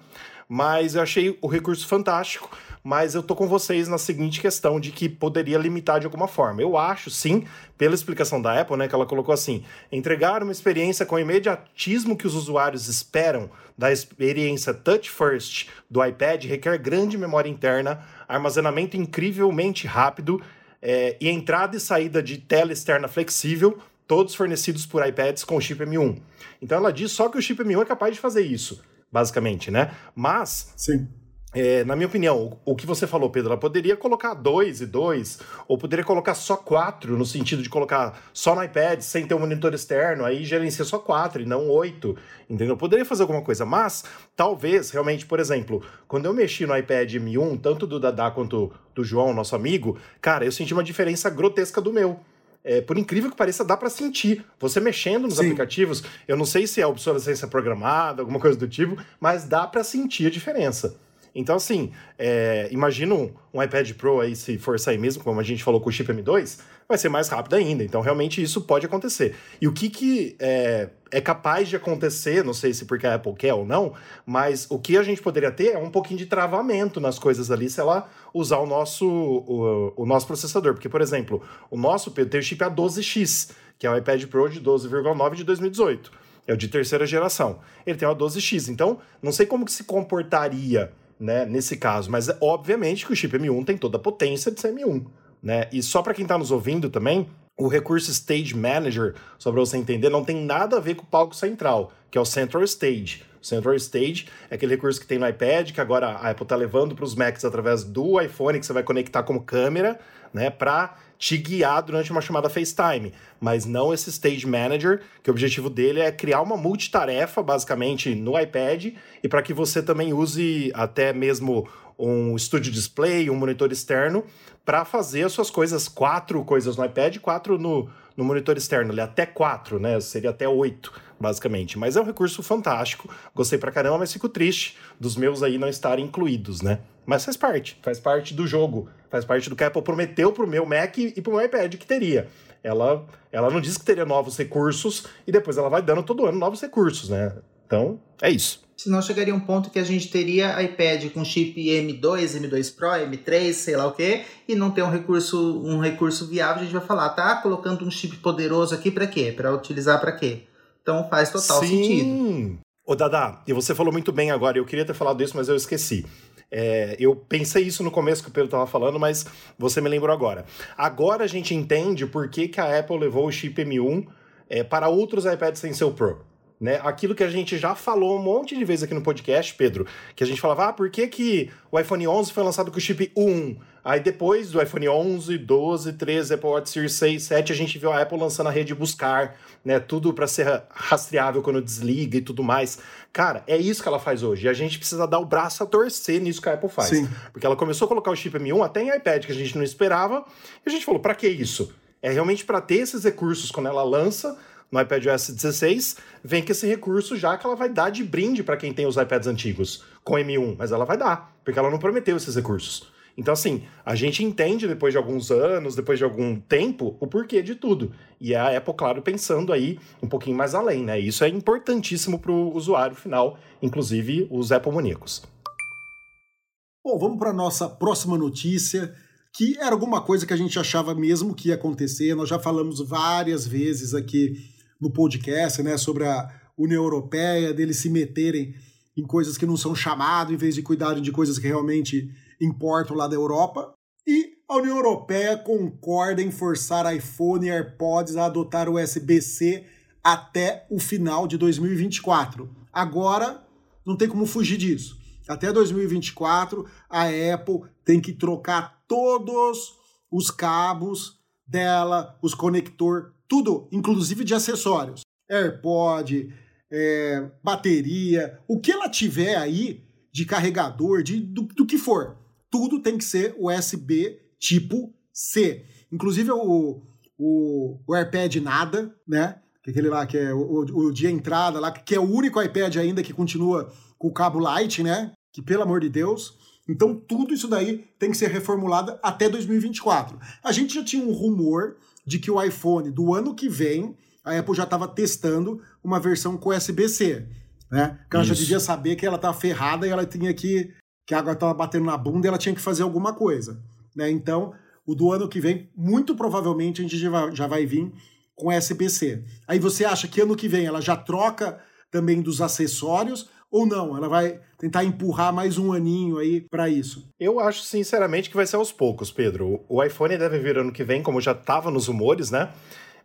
C: mas eu achei o recurso fantástico. Mas eu tô com vocês na seguinte questão de que poderia limitar de alguma forma. Eu acho, sim, pela explicação da Apple, né, que ela colocou assim: entregar uma experiência com o imediatismo que os usuários esperam da experiência Touch First do iPad requer grande memória interna, armazenamento incrivelmente rápido é, e entrada e saída de tela externa flexível, todos fornecidos por iPads com chip M1. Então ela diz só que o chip M1 é capaz de fazer isso, basicamente, né? Mas
B: Sim.
C: É, na minha opinião, o, o que você falou, Pedro, ela poderia colocar dois e dois, ou poderia colocar só quatro, no sentido de colocar só no iPad, sem ter um monitor externo, aí gerencia só quatro e não oito, entendeu? Poderia fazer alguma coisa, mas talvez, realmente, por exemplo, quando eu mexi no iPad M1, tanto do Dadá quanto do João, nosso amigo, cara, eu senti uma diferença grotesca do meu. É, por incrível que pareça, dá para sentir. Você mexendo nos
B: Sim.
C: aplicativos, eu não sei se é obsolescência programada, alguma coisa do tipo, mas dá para sentir a diferença. Então, assim, é, imagina um, um iPad Pro aí, se for sair mesmo, como a gente falou com o chip M2, vai ser mais rápido ainda. Então, realmente, isso pode acontecer. E o que, que é, é capaz de acontecer, não sei se porque a Apple quer ou não, mas o que a gente poderia ter é um pouquinho de travamento nas coisas ali se ela usar o nosso, o, o nosso processador. Porque, por exemplo, o nosso tem o chip A12X, que é o iPad Pro de 12,9 de 2018. É o de terceira geração. Ele tem uma 12X. Então, não sei como que se comportaria né, nesse caso, mas obviamente que o chip M1 tem toda a potência de ser M1. Né? E só para quem está nos ouvindo também, o recurso Stage Manager, só para você entender, não tem nada a ver com o palco central, que é o Central Stage. Central Stage é aquele recurso que tem no iPad, que agora a Apple está levando para os Macs através do iPhone, que você vai conectar como câmera, né, para te guiar durante uma chamada FaceTime, mas não esse Stage Manager, que o objetivo dele é criar uma multitarefa, basicamente, no iPad, e para que você também use até mesmo um Studio Display, um monitor externo, para fazer as suas coisas, quatro coisas no iPad, quatro no, no monitor externo, ali, até quatro, né? Seria até oito, basicamente. Mas é um recurso fantástico, gostei pra caramba, mas fico triste dos meus aí não estarem incluídos, né? Mas faz parte, faz parte do jogo, faz parte do que a Apple prometeu pro meu Mac e pro meu iPad que teria. Ela, ela não disse que teria novos recursos e depois ela vai dando todo ano novos recursos, né? Então, é isso.
D: Senão chegaria um ponto que a gente teria iPad com chip M2, M2 Pro, M3, sei lá o quê, e não ter um recurso, um recurso viável, a gente vai falar, tá colocando um chip poderoso aqui para quê? Para utilizar para quê? Então faz total
C: Sim.
D: sentido.
C: Ô, Dada, e você falou muito bem agora, eu queria ter falado isso, mas eu esqueci. É, eu pensei isso no começo que o Pedro estava falando, mas você me lembrou agora. Agora a gente entende por que, que a Apple levou o chip M1 é, para outros iPads sem ser o Pro. Né? Aquilo que a gente já falou um monte de vezes aqui no podcast, Pedro, que a gente falava, ah, por que, que o iPhone 11 foi lançado com o chip 1? Aí depois do iPhone 11, 12, 13, Apple Watch Series 6, 7, a gente viu a Apple lançando a rede buscar, né? Tudo para ser rastreável quando desliga e tudo mais. Cara, é isso que ela faz hoje. E a gente precisa dar o braço a torcer nisso que a Apple faz.
B: Sim.
C: Porque ela começou a colocar o chip M1 até em iPad, que a gente não esperava, e a gente falou, para que isso? É realmente para ter esses recursos quando ela lança no iPadOS 16, vem com esse recurso já que ela vai dar de brinde para quem tem os iPads antigos com M1, mas ela vai dar, porque ela não prometeu esses recursos. Então, assim, a gente entende depois de alguns anos, depois de algum tempo, o porquê de tudo. E a Apple, claro, pensando aí um pouquinho mais além, né? Isso é importantíssimo para o usuário final, inclusive os Apple maníacos.
B: Bom, vamos para nossa próxima notícia, que era alguma coisa que a gente achava mesmo que ia acontecer. Nós já falamos várias vezes aqui no podcast, né, sobre a União Europeia, deles se meterem em coisas que não são chamado, em vez de cuidarem de coisas que realmente importam lá da Europa. E a União Europeia concorda em forçar iPhone e AirPods a adotar o USB-C até o final de 2024. Agora, não tem como fugir disso. Até 2024, a Apple tem que trocar todos os cabos dela, os conector, tudo, inclusive de acessórios. AirPod, é, bateria, o que ela tiver aí de carregador, de, do, do que for. Tudo tem que ser USB tipo C. Inclusive o, o, o AirPad nada, né? Aquele lá que é o, o de entrada lá, que é o único iPad ainda que continua com o cabo Light, né? Que pelo amor de Deus. Então tudo isso daí tem que ser reformulado até 2024. A gente já tinha um rumor de que o iPhone do ano que vem, a Apple já estava testando uma versão com USB-C. né? Porque ela Isso. já devia saber que ela estava ferrada e ela tinha que. que a água estava batendo na bunda e ela tinha que fazer alguma coisa. Né? Então, o do ano que vem, muito provavelmente, a gente já vai, já vai vir com SBC. Aí você acha que ano que vem ela já troca também dos acessórios ou não? Ela vai tentar empurrar mais um aninho aí para isso?
C: Eu acho sinceramente que vai ser aos poucos, Pedro. O iPhone deve vir ano que vem, como já estava nos rumores, né?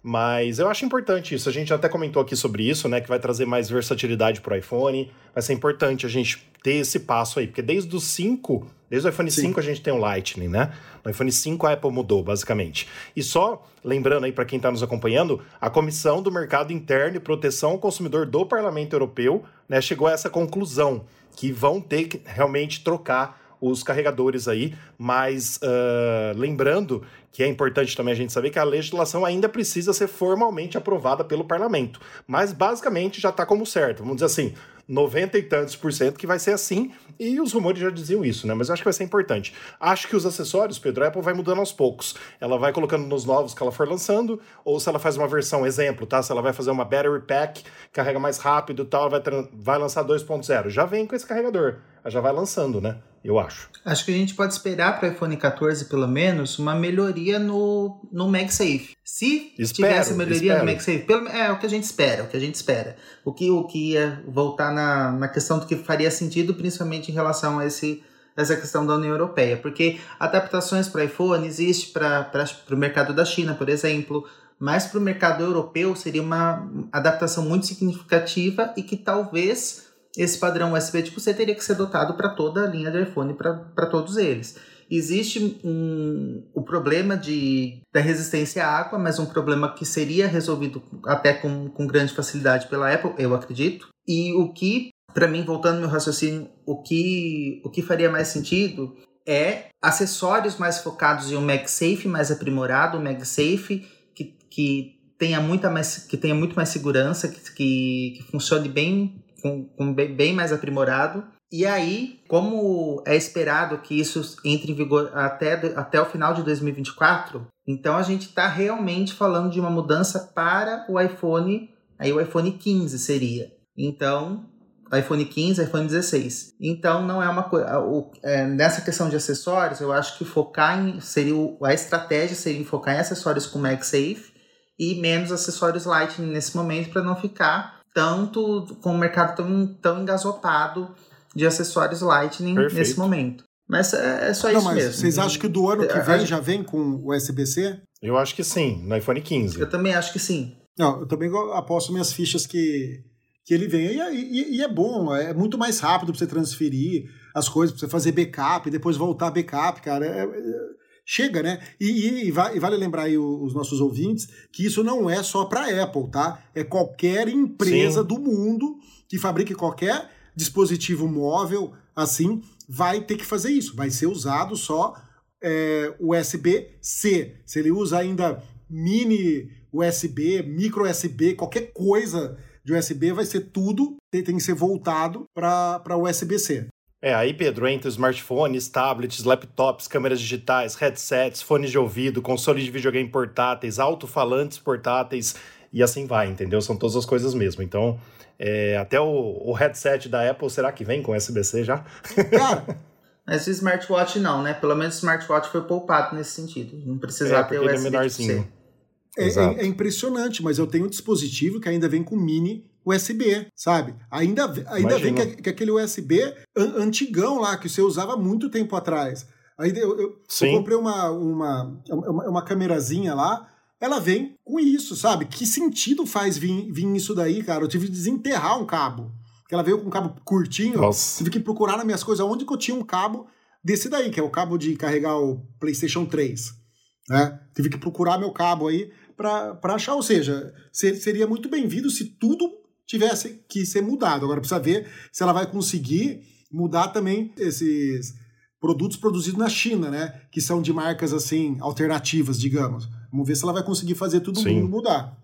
C: Mas eu acho importante isso. A gente até comentou aqui sobre isso, né? Que vai trazer mais versatilidade para o iPhone. Vai ser importante a gente ter esse passo aí, porque desde o 5, desde o iPhone Sim. 5 a gente tem o Lightning, né? No iPhone 5 a Apple mudou, basicamente. E só lembrando aí para quem está nos acompanhando, a Comissão do Mercado Interno e Proteção ao Consumidor do Parlamento Europeu, né, chegou a essa conclusão que vão ter que realmente trocar os carregadores aí, mas uh, lembrando que é importante também a gente saber que a legislação ainda precisa ser formalmente aprovada pelo parlamento. Mas basicamente já está como certo. Vamos dizer assim, 90 e tantos por cento que vai ser assim, e os rumores já diziam isso, né? Mas eu acho que vai ser importante. Acho que os acessórios, Pedro, a Apple vai mudando aos poucos. Ela vai colocando nos novos que ela for lançando, ou se ela faz uma versão, exemplo, tá? Se ela vai fazer uma battery pack, carrega mais rápido e tal, vai, vai lançar 2.0. Já vem com esse carregador. Ela já vai lançando, né? eu acho.
D: Acho que a gente pode esperar para o iPhone 14, pelo menos, uma melhoria no, no MagSafe. Se espero, tivesse melhoria espero. no MagSafe, pelo, é o que a gente espera, o que a gente espera. O que, o que ia voltar na, na questão do que faria sentido, principalmente em relação a esse essa questão da União Europeia, porque adaptações para iPhone existe para o mercado da China, por exemplo, mas para o mercado europeu seria uma adaptação muito significativa e que talvez esse padrão USB tipo C teria que ser dotado para toda a linha de iPhone, para todos eles. Existe um, o problema de, da resistência à água, mas um problema que seria resolvido até com, com grande facilidade pela Apple, eu acredito. E o que, para mim, voltando ao meu raciocínio, o que, o que faria mais sentido é acessórios mais focados em um MagSafe mais aprimorado, um MagSafe que, que tenha muita mais que tenha muito mais segurança, que, que, que funcione bem com, com bem, bem mais aprimorado. E aí, como é esperado que isso entre em vigor até, até o final de 2024, então a gente está realmente falando de uma mudança para o iPhone, aí o iPhone 15 seria. Então, iPhone 15, iPhone 16. Então não é uma coisa. É, nessa questão de acessórios, eu acho que focar em. seria A estratégia seria focar em acessórios com MagSafe e menos acessórios Lightning nesse momento para não ficar tanto com o mercado tão, tão engasopado de acessórios Lightning Perfeito. nesse momento. Mas é, é só Não, isso mesmo.
B: Vocês acham que do ano que vem já vem com USB-C?
C: Eu acho que sim, no iPhone 15.
D: Eu também acho que sim.
B: Não, eu também aposto minhas fichas que, que ele vem. E, e, e é bom, é muito mais rápido para você transferir as coisas, para você fazer backup e depois voltar backup, cara. É, é, chega, né? E, e, e, vale lembrar aí os nossos ouvintes que isso não é só para Apple, tá? É qualquer empresa Sim. do mundo que fabrique qualquer dispositivo móvel assim vai ter que fazer isso. Vai ser usado só é, USB-C. Se ele usa ainda mini USB, micro USB, qualquer coisa de USB vai ser tudo tem que ser voltado para USB-C.
C: É, aí, Pedro, entre smartphones, tablets, laptops, câmeras digitais, headsets, fones de ouvido, consoles de videogame portáteis, alto-falantes portáteis e assim vai, entendeu? São todas as coisas mesmo. Então, é, até o, o, headset da Apple, será que vem com SBC já?
D: Cara, <laughs> mas o smartwatch não, né? Pelo menos o smartwatch foi poupado nesse sentido. Não precisava é, ter o USB. Ele é menorzinho.
B: É, é, é, impressionante, mas eu tenho um dispositivo que ainda vem com mini USB, sabe? Ainda, ainda vem que, que, aquele USB an, antigão lá, que você usava muito tempo atrás. Aí eu, eu, eu comprei uma, uma, uma, uma câmerazinha lá, ela vem com isso, sabe? Que sentido faz vir, vir isso daí, cara? Eu tive que desenterrar um cabo. Porque ela veio com um cabo curtinho, Nossa. tive que procurar nas minhas coisas onde que eu tinha um cabo desse daí, que é o cabo de carregar o PlayStation 3. Né? Tive que procurar meu cabo aí para achar. Ou seja, seria muito bem-vindo se tudo tivesse que ser mudado. Agora precisa ver se ela vai conseguir mudar também esses produtos produzidos na China, né? Que são de marcas assim alternativas, digamos. Vamos ver se ela vai conseguir fazer tudo Sim. mundo mudar.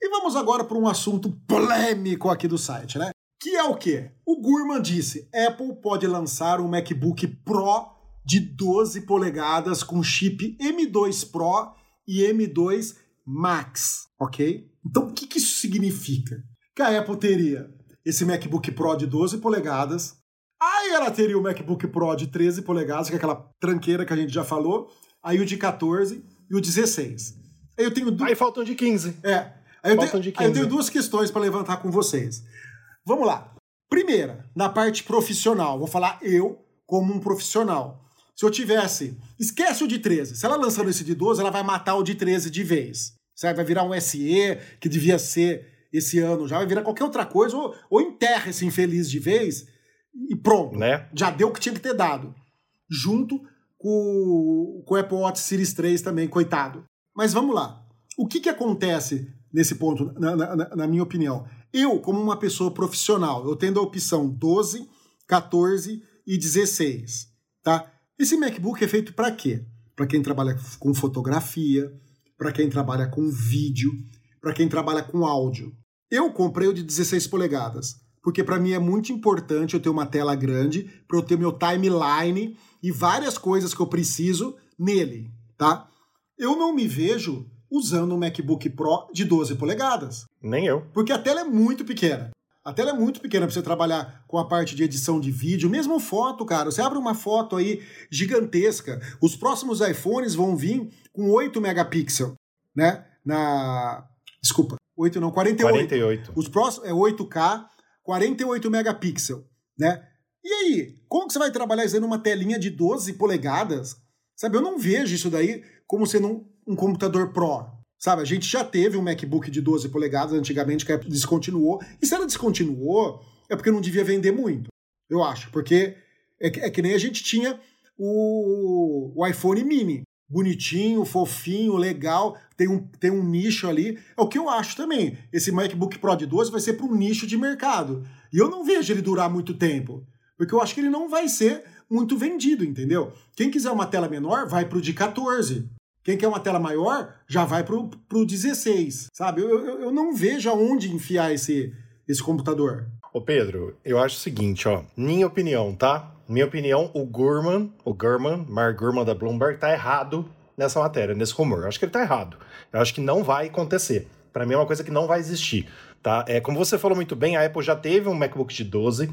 B: E vamos agora para um assunto polêmico aqui do site, né? Que é o quê? O Gurman disse: Apple pode lançar um MacBook Pro de 12 polegadas com chip M2 Pro e M2 Max, ok? Então, o que, que isso significa? Que a Apple teria esse MacBook Pro de 12 polegadas. Aí ela teria o MacBook Pro de 13 polegadas, que é aquela tranqueira que a gente já falou. Aí o de 14 e o 16. Aí eu tenho. Du...
C: Aí faltam de 15.
B: É. Aí eu, tenho,
C: de
B: aí eu
C: 15.
B: tenho duas questões para levantar com vocês. Vamos lá. Primeira, na parte profissional. Vou falar eu como um profissional. Se eu tivesse. Esquece o de 13. Se ela lançando esse de 12, ela vai matar o de 13 de vez. Certo? Vai virar um SE, que devia ser esse ano já, vai virar qualquer outra coisa, ou, ou enterra esse infeliz de vez e pronto.
C: Né?
B: Já deu o que tinha que ter dado. Junto com, com o Apple Watch Series 3 também, coitado. Mas vamos lá. O que, que acontece nesse ponto, na, na- na minha opinião? Eu, como uma pessoa profissional, eu tendo a opção 12, 14 e 16, tá? Esse MacBook é feito para quê? Para quem trabalha com fotografia, para quem trabalha com vídeo, para quem trabalha com áudio. Eu comprei o de 16 polegadas, porque para mim é muito importante eu ter uma tela grande, para eu ter meu timeline e várias coisas que eu preciso nele, tá? Eu não me vejo usando um MacBook Pro de 12 polegadas,
C: Nem eu.
B: porque a tela é muito pequena. A tela é muito pequena para você trabalhar com a parte de edição de vídeo, mesmo foto, cara. Você abre uma foto aí gigantesca. Os próximos iPhones vão vir com 8 megapixels, né? Na desculpa, 8 não, 48.
C: 48.
B: Os próximos é 8K, 48 megapixels, né? E aí, como que você vai trabalhar isso aí numa telinha de 12 polegadas? Sabe, eu não vejo isso daí como sendo um, um computador Pro. Sabe, a gente já teve um MacBook de 12 polegadas antigamente que descontinuou. E se ela descontinuou, é porque não devia vender muito. Eu acho, porque é que, é que nem a gente tinha o, o iPhone mini. Bonitinho, fofinho, legal, tem um, tem um nicho ali. É o que eu acho também. Esse MacBook Pro de 12 vai ser para um nicho de mercado. E eu não vejo ele durar muito tempo. Porque eu acho que ele não vai ser muito vendido, entendeu? Quem quiser uma tela menor, vai pro de 14. Quem quer uma tela maior, já vai pro, pro 16, sabe? Eu, eu, eu não vejo aonde enfiar esse, esse computador.
C: Ô Pedro, eu acho o seguinte, ó. Minha opinião, tá? Minha opinião, o Gurman, o Gurman, Mark Gurman da Bloomberg, tá errado nessa matéria, nesse rumor. Eu acho que ele tá errado. Eu acho que não vai acontecer. Para mim é uma coisa que não vai existir. Tá? É, como você falou muito bem, a Apple já teve um MacBook de 12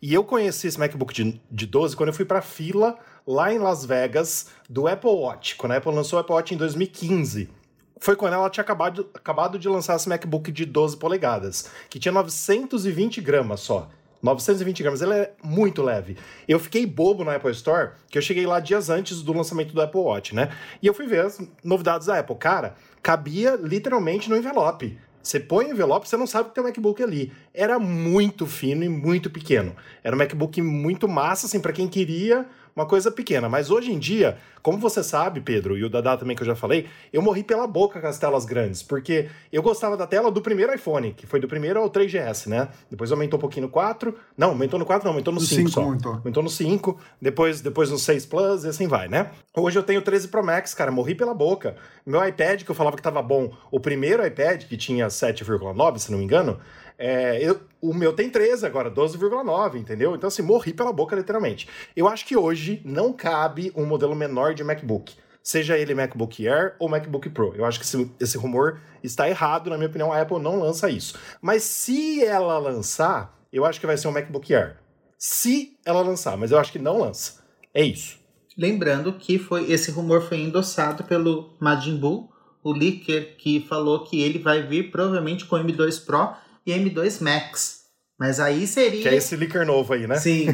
C: e eu conheci esse MacBook de, de 12 quando eu fui para fila lá em Las Vegas do Apple Watch, quando a Apple lançou o Apple Watch em 2015 foi quando ela tinha acabado, acabado de lançar esse MacBook de 12 polegadas, que tinha 920 gramas só. 920 gramas, ele é muito leve. Eu fiquei bobo na Apple Store, que eu cheguei lá dias antes do lançamento do Apple Watch, né? E eu fui ver as novidades da Apple. Cara, cabia literalmente no envelope. Você põe o envelope, você não sabe que tem um MacBook ali. Era muito fino e muito pequeno. Era um MacBook muito massa, assim, para quem queria uma coisa pequena. Mas hoje em dia, como você sabe, Pedro, e o Dadá também que eu já falei, eu morri pela boca com as telas grandes, porque eu gostava da tela do primeiro iPhone, que foi do primeiro ao 3GS, né? Depois aumentou um pouquinho no 4. Não, aumentou no 4, não, aumentou no
B: No
C: 5
B: cinco
C: só.
B: aumentou.
C: Aumentou no 5, depois, depois no 6 Plus e assim vai, né? Hoje eu tenho 13 Pro Max, cara, morri pela boca. Meu iPad, que eu falava que tava bom, o primeiro iPad, que tinha 7,9, se não me engano, é, eu- o meu tem 13 agora, 12,9, entendeu? Então, assim, morri pela boca, literalmente. Eu acho que hoje não cabe um modelo menor de MacBook. Seja ele MacBook Air ou MacBook Pro. Eu acho que esse, esse rumor está errado, na minha opinião, a Apple não lança isso. Mas se ela lançar, eu acho que vai ser um MacBook Air. Se ela lançar, mas eu acho que não lança. É isso.
D: Lembrando que foi esse rumor foi endossado pelo Majin Buu, o leaker que falou que ele vai vir provavelmente com M2 Pro e M2 Max. Mas aí seria
C: Que é esse leaker novo aí, né?
D: Sim.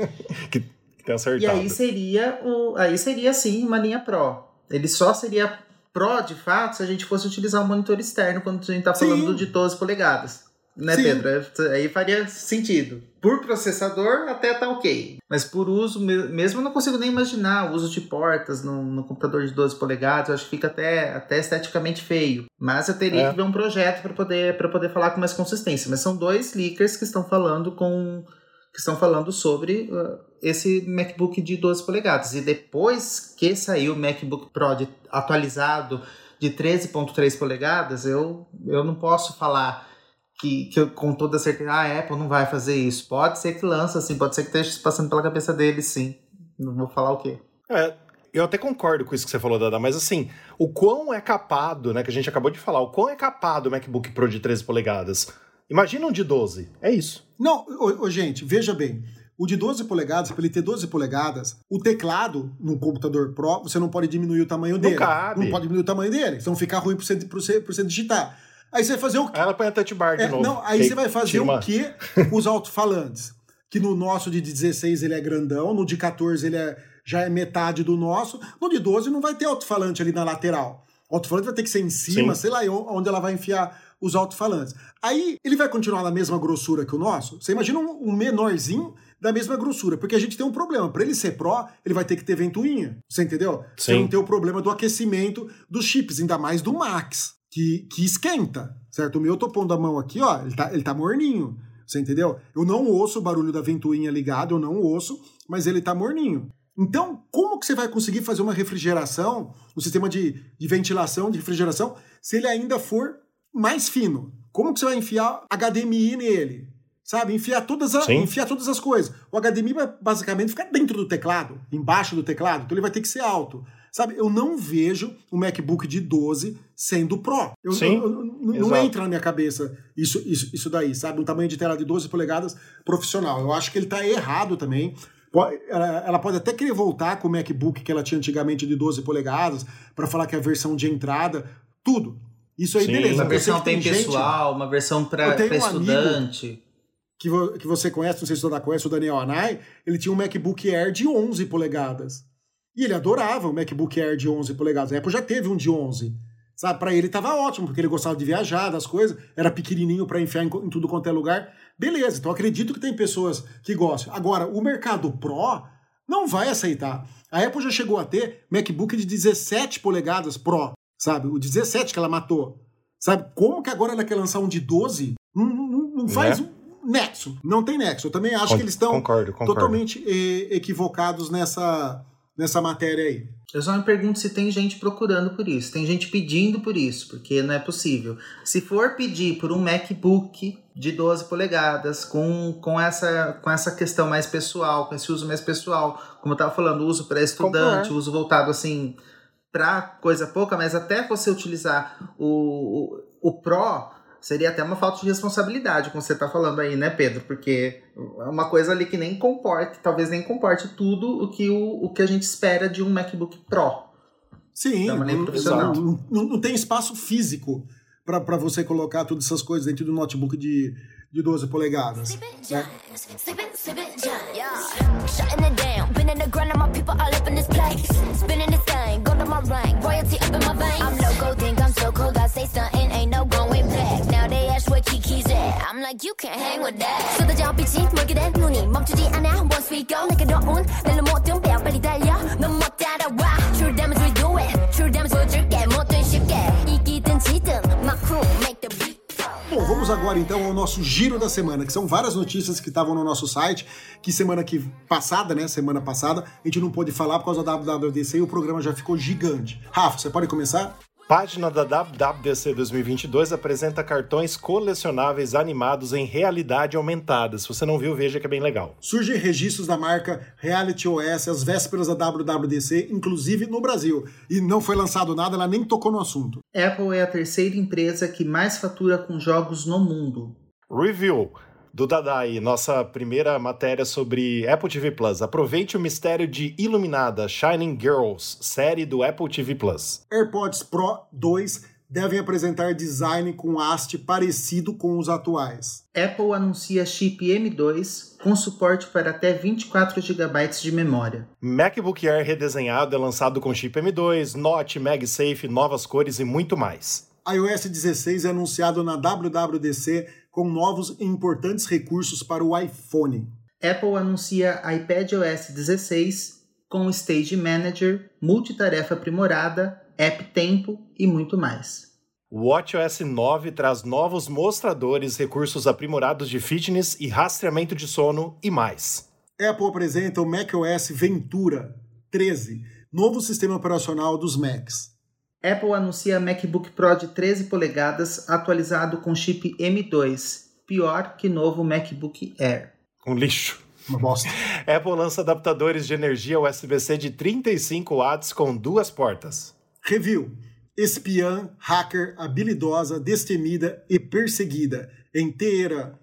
D: <laughs>
C: Que, que tem
D: E
C: acertado.
D: aí seria o aí seria sim uma linha Pro. Ele só seria Pro de fato se a gente fosse utilizar um monitor externo quando a gente tá falando
B: Sim.
D: do de 12 polegadas. Né,
B: Sim.
D: Pedro? É- Aí faria sentido. Por processador, até tá ok. Mas por uso, me- mesmo eu não consigo nem imaginar o uso de portas no, no computador de 12 polegadas. Eu acho que fica até, até esteticamente feio. Mas eu teria
C: É.
D: que ver um projeto para poder, pra poder falar com mais consistência. Mas são dois leakers que estão falando com. que estão falando sobre uh, esse MacBook de 12 polegadas. E depois que saiu o MacBook Pro de- atualizado de 13.3 polegadas, eu, eu não posso falar que, que eu, com toda certeza, ah, a Apple não vai fazer isso. Pode ser que lança, sim, pode ser que esteja passando pela cabeça deles, sim. Não vou falar o quê.
C: É, eu até concordo com isso que você falou, Dada, mas assim, o quão é capado, né, que a gente acabou de falar, o quão é capado o MacBook Pro de 13 polegadas? Imagina um de 12. É isso.
B: Não, ô, ô, gente, veja bem. O de 12 polegadas, para ele ter 12 polegadas, o teclado no computador Pro, você não pode diminuir o tamanho dele.
C: Não cabe.
B: Não pode diminuir o tamanho dele, senão fica ruim para você, pra você, pra você digitar. Aí você vai fazer o quê?
C: Aí ela põe a touch bar de
B: É,
C: novo.
B: não, aí
C: Que-
B: você vai fazer o quê os alto-falantes? Que no nosso de 16 ele é grandão, no de 14 ele é, já é metade do nosso, no de 12 não vai ter alto-falante ali na lateral. O alto-falante vai ter que ser em cima,
C: Sim.
B: sei lá onde ela vai enfiar os alto-falantes. Aí ele vai continuar na mesma grossura que o nosso? Você imagina um, um menorzinho da mesma grossura, porque a gente tem um problema. Para ele ser Pro, ele vai ter que ter ventoinha. Você entendeu? Você
C: Sim.
B: não tem o problema do aquecimento dos chips, ainda mais do Max, que, que esquenta, certo? O meu, eu tô pondo a mão aqui, ó, ele tá, ele tá morninho. Você entendeu? Eu não ouço o barulho da ventoinha ligado, eu não ouço, mas ele tá morninho. Então, como que você vai conseguir fazer uma refrigeração, um sistema de, de ventilação, de refrigeração, se ele ainda for mais fino? Como que você vai enfiar HDMI nele? Sabe? Enfiar todas, a- enfiar todas as coisas. O HDMI vai basicamente ficar dentro do teclado, embaixo do teclado, então ele vai ter que ser alto. Sabe? Eu não vejo o MacBook de 12 sendo Pro. Eu,
C: Sim,
B: eu- eu- não entra na minha cabeça isso, isso, isso daí, sabe? Um tamanho de tela de 12 polegadas profissional. Eu acho que ele tá errado também. Ela, ela pode até querer voltar com o MacBook que ela tinha antigamente de 12 polegadas, para falar que é a versão de entrada, tudo. Isso aí,
C: Sim.
B: beleza.
D: Uma versão
B: tem gente
D: pessoal, uma versão para
B: um
D: estudante.
B: que, vo- que você conhece, não sei se você conhece, o Daniel Anai, ele tinha um MacBook Air de 11 polegadas. E ele adorava o MacBook Air de 11 polegadas. A Apple já teve um de 11. Sabe, para ele tava ótimo, porque ele gostava de viajar, das coisas, era pequenininho para enfiar em, em tudo quanto é lugar. Beleza, então acredito que tem pessoas que gostam. Agora, o mercado Pro não vai aceitar. A Apple já chegou a ter MacBook de 17 polegadas Pro, sabe? O 17 que ela matou. Sabe? Como que agora ela quer lançar um de 12? Não, não- não faz
C: Né?
B: um nexo. Não tem nexo. Eu também acho
C: Con-
B: que eles estão totalmente eh, equivocados nessa, nessa matéria aí.
D: Eu só me pergunto se tem gente procurando por isso, tem gente pedindo por isso, porque não é possível. Se for pedir por um MacBook de 12 polegadas, com, com, essa, com essa questão mais pessoal, com esse uso mais pessoal, como eu estava falando, uso para estudante,
C: Concordo.
D: uso voltado assim para coisa pouca, mas até você utilizar o, o, o Pro, seria até uma falta de responsabilidade, como você está falando aí, né, Pedro? Porque é uma coisa ali que nem comporte, talvez nem comporte tudo o que, o, o que a gente espera de um MacBook Pro.
B: Sim, não, não, não- tem espaço físico para você colocar todas essas coisas dentro do notebook de, de 12 polegadas.
E: Sleeping like, you can't hang with that. 쏟아져 빛이 멀게 된 눈이 멈추지 않아. Once we go, 내게 넣은 내 모든 뼈 빨리 달려. 넌못 따라와. True damage we do it. True damage 보여줄게. 뭐든 쉽게. 이기든 지든 my crew make the beat.
B: Bom, vamos agora então ao nosso giro da semana, que são várias notícias que estavam no nosso site, que semana que passada, né, semana passada, a gente não pôde falar por causa da WWDC e o programa já ficou gigante. Rafa, você pode começar?
C: Página da WWDC 2022 apresenta cartões colecionáveis animados em realidade aumentada. Se você não viu, veja que é bem legal.
B: Surgem registros da marca Reality OS às vésperas da WWDC, inclusive no Brasil. E não foi lançado nada, ela nem tocou no assunto.
D: Apple é a terceira empresa que mais fatura com jogos no mundo.
C: Review do Dadai, nossa primeira matéria sobre Apple TV Plus. Aproveite o mistério de Iluminada, Shining Girls, série do Apple TV Plus.
B: AirPods Pro 2 devem apresentar design com haste parecido com os atuais.
D: Apple anuncia chip M2 com suporte para até 24 GB de memória.
C: MacBook Air redesenhado é lançado com chip M2, Note, MagSafe, novas cores e muito mais.
B: iOS 16 é anunciado na WWDC com novos e importantes recursos para o iPhone.
D: Apple anuncia iPadOS 16 com Stage Manager, multitarefa aprimorada, App Tempo e muito mais.
C: O WatchOS 9 traz novos mostradores, recursos aprimorados de fitness e rastreamento de sono e mais.
B: Apple apresenta o macOS Ventura 13, novo sistema operacional dos Macs.
D: Apple anuncia MacBook Pro de 13 polegadas atualizado com chip M2, pior que novo MacBook Air.
C: Um lixo.
B: Uma bosta. <laughs>
C: Apple lança adaptadores de energia USB-C de 35 watts com duas portas.
B: Review. espiã, hacker, habilidosa, destemida e perseguida. Inteira.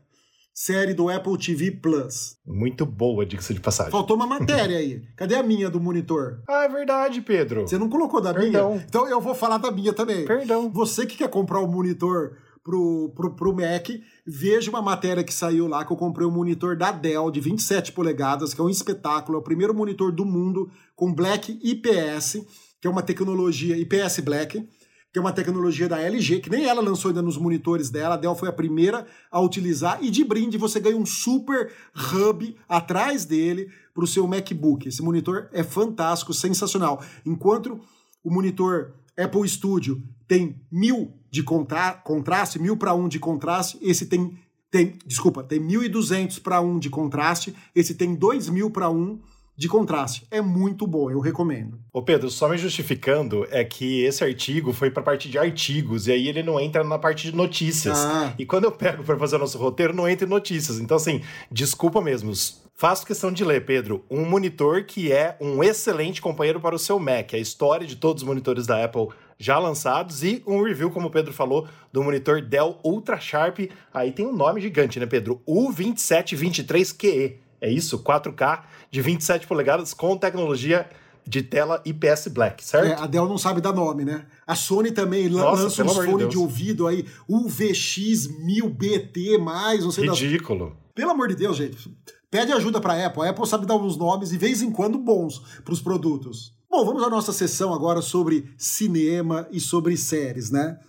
B: Série do Apple TV Plus.
C: Muito boa, diga-se de passagem.
B: Faltou uma matéria aí. <laughs> Cadê a minha do monitor?
C: Ah, é verdade, Pedro.
B: Você não colocou da
C: Perdão.
B: minha? Então eu vou falar da minha também.
C: Perdão.
B: Você que quer comprar o um monitor pro, pro, pro Mac, veja uma matéria que saiu lá que eu comprei um monitor da Dell de 27 polegadas, que é um espetáculo, é o primeiro monitor do mundo com Black IPS, que é uma tecnologia IPS Black, que é uma tecnologia da LG, que nem ela lançou ainda nos monitores dela, a Dell foi a primeira a utilizar, e de brinde você ganha um super hub atrás dele para o seu MacBook. Esse monitor é fantástico, sensacional. Enquanto o monitor Apple Studio tem mil de contra contraste, mil para um de contraste, esse tem, tem desculpa, tem 1.200 para um de contraste, esse tem 2.000 para um de contraste. É muito bom, eu recomendo.
C: Ô Pedro, só me justificando é que esse artigo foi para a parte de artigos e aí ele não entra na parte de notícias.
B: Ah.
C: E quando eu pego para fazer o nosso roteiro, não entra em notícias. Então, assim, desculpa mesmo. Faço questão de ler, Pedro, um monitor que é um excelente companheiro para o seu Mac. A história de todos os monitores da Apple já lançados e um review, como o Pedro falou, do monitor Dell Ultra Sharp. Aí tem um nome gigante, né, Pedro? U2723QE. É isso, 4K de 27 polegadas com tecnologia de tela IPS Black, certo?
B: É, a Dell não sabe dar nome, né? A Sony também
C: Nossa,
B: lança uns
C: de
B: fones de,
C: Deus.
B: ouvido aí, UVX1000BT+, não sei das...
C: Ridículo.
B: Pelo amor de Deus, gente. Pede ajuda para a Apple. A Apple sabe dar uns nomes, de vez em quando, bons para os produtos. Bom, vamos à nossa sessão agora sobre cinema e sobre séries, né?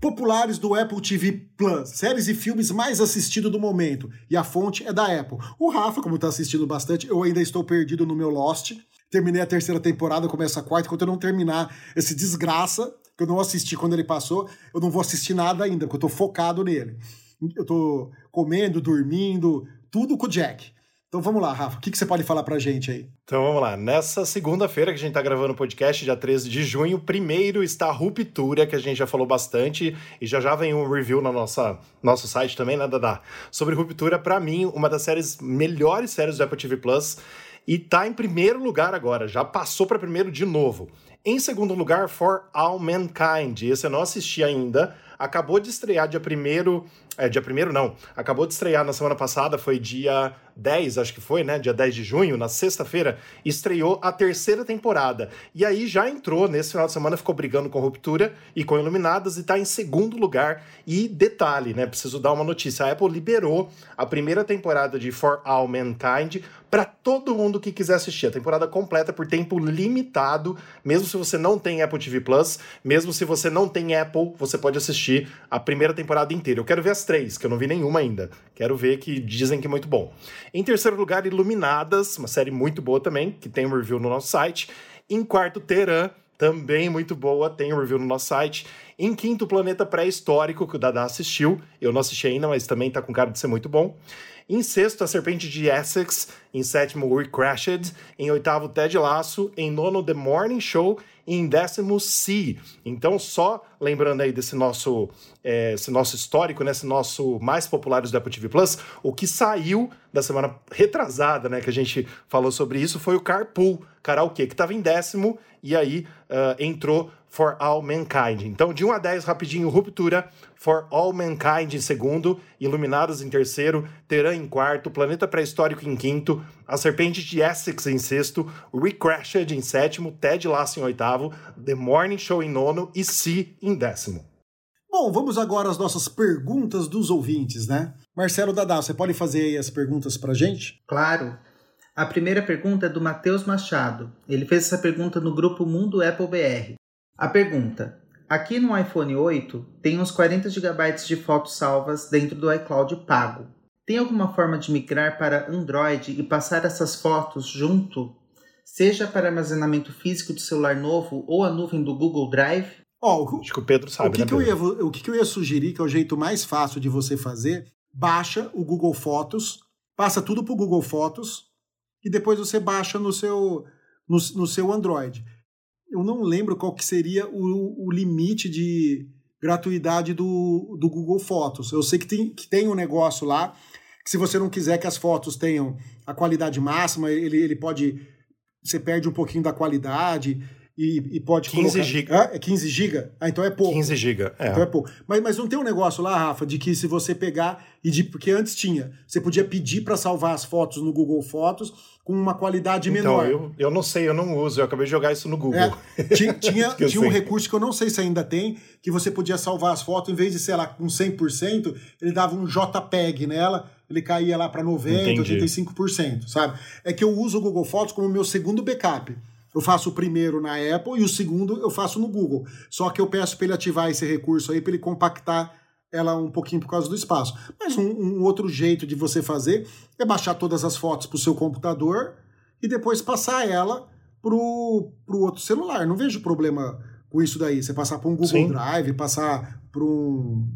B: Populares do Apple TV Plus, séries e filmes mais assistidos do momento. E a fonte é da Apple. O Rafa, como está assistindo bastante, eu ainda estou perdido no meu Lost. Terminei a terceira temporada, começa a quarta. Enquanto eu não terminar esse desgraça, que eu não assisti quando ele passou, eu não vou assistir nada ainda, porque eu tô focado nele. Eu tô comendo, dormindo, tudo com o Jack. Então vamos lá, Rafa, o que, que você pode falar pra gente aí?
C: Então vamos lá. Nessa segunda-feira que a gente tá gravando o podcast, dia 13 de junho, primeiro está a Ruptura, que a gente já falou bastante, e já já vem um review no nossa, nosso site também, né, Dadá? Sobre Ruptura, para mim, uma das séries, melhores séries do Apple TV Plus, e tá em primeiro lugar agora, já passou para primeiro de novo. Em segundo lugar, For All Mankind. Esse eu não assisti ainda. Acabou de estrear dia primeiro. É, dia primeiro não. Acabou de estrear na semana passada, foi dia 10, acho que foi, né? Dia 10 de junho, na sexta-feira, estreou a terceira temporada. E aí já entrou nesse final de semana, ficou brigando com Ruptura e com Iluminadas e tá em segundo lugar. E detalhe, né? Preciso dar uma notícia. A Apple liberou a primeira temporada de For All Mankind para todo mundo que quiser assistir. A temporada completa por tempo limitado, mesmo se você não tem Apple TV Plus, mesmo se você não tem Apple, você pode assistir a primeira temporada inteira. Eu quero ver as três, que eu não vi nenhuma ainda. Quero ver que dizem que é muito bom. Em terceiro lugar, Iluminadas, uma série muito boa também, que tem um review no nosso site. Em quarto, Teran, também muito boa, tem um review no nosso site. Em quinto, Planeta Pré-Histórico, que o Dada assistiu. Eu não assisti ainda, mas também tá com cara de ser muito bom. Em sexto, A Serpente de Essex. Em sétimo, We Crashed. Em oitavo, Ted Lasso. Em nono, The Morning Show. Em décimo, C. Então, só lembrando aí desse nosso, é, esse nosso histórico, né, esse nosso mais populares do Apple TV Plus, o que saiu da semana retrasada, né, que a gente falou sobre isso, foi o Carpool Karaokê, que estava em décimo, e aí uh, entrou For All Mankind. Então, de 1 a 10, rapidinho, Ruptura, For All Mankind em segundo, Iluminados em terceiro, Teran em quarto, Planeta Pré-Histórico em quinto, A Serpente de Essex em sexto, Recrashed em sétimo, Ted Lasso em oitavo, The Morning Show em nono e Si em décimo.
B: Bom, vamos agora às nossas perguntas dos ouvintes, né? Marcelo Dadá, você pode fazer aí as perguntas pra gente?
D: Claro. A primeira pergunta é do Matheus Machado. Ele fez essa pergunta no grupo Mundo Apple BR. A pergunta: Aqui no iPhone 8 tem uns 40 GB de fotos salvas dentro do iCloud pago. Tem alguma forma de migrar para Android e passar essas fotos junto, seja para armazenamento físico do celular novo ou a nuvem do Google Drive?
B: Ó, o,
C: Acho que o Pedro sabe,
B: o que,
C: né,
B: que eu ia, o que, que eu ia sugerir, que é o jeito mais fácil de você fazer, baixa o Google Fotos, passa tudo pro Google Fotos e depois você baixa no seu, no, no seu Android. Eu não lembro qual que seria o, o limite de gratuidade do, do Google Fotos. Eu sei que tem, que tem um negócio lá que se você não quiser que as fotos tenham a qualidade máxima, ele, ele pode você perde um pouquinho da qualidade e, e pode
C: 15
B: colocar...
C: giga.
B: Ah, é 15 GB? Ah, então é pouco.
C: 15 GB. É.
B: Então é pouco. Mas, mas não tem um negócio lá, Rafa, de que se você pegar e de porque antes tinha, você podia pedir para salvar as fotos no Google Fotos com uma qualidade
C: Então,
B: menor.
C: eu, eu não sei, eu não uso. Eu acabei de jogar isso no Google.
B: É, <laughs> tinha, tinha, tinha um
C: sei.
B: recurso que eu não sei se ainda tem, que você podia salvar as fotos, em vez de, sei lá, com 100%, ele dava um JPEG nela, ele caía lá para 90%,
C: Entendi.
B: 85%, sabe? É que eu uso o Google Fotos como meu segundo backup. Eu faço o primeiro na Apple e o segundo eu faço no Google. Só que eu peço para ele ativar esse recurso aí, para ele compactar ela um pouquinho por causa do espaço. Mas um, um outro jeito de você fazer é baixar todas as fotos para o seu computador e depois passar ela pro, pro outro celular. Não vejo problema com isso daí. Você passar para um Google
C: Sim.
B: Drive, passar para um.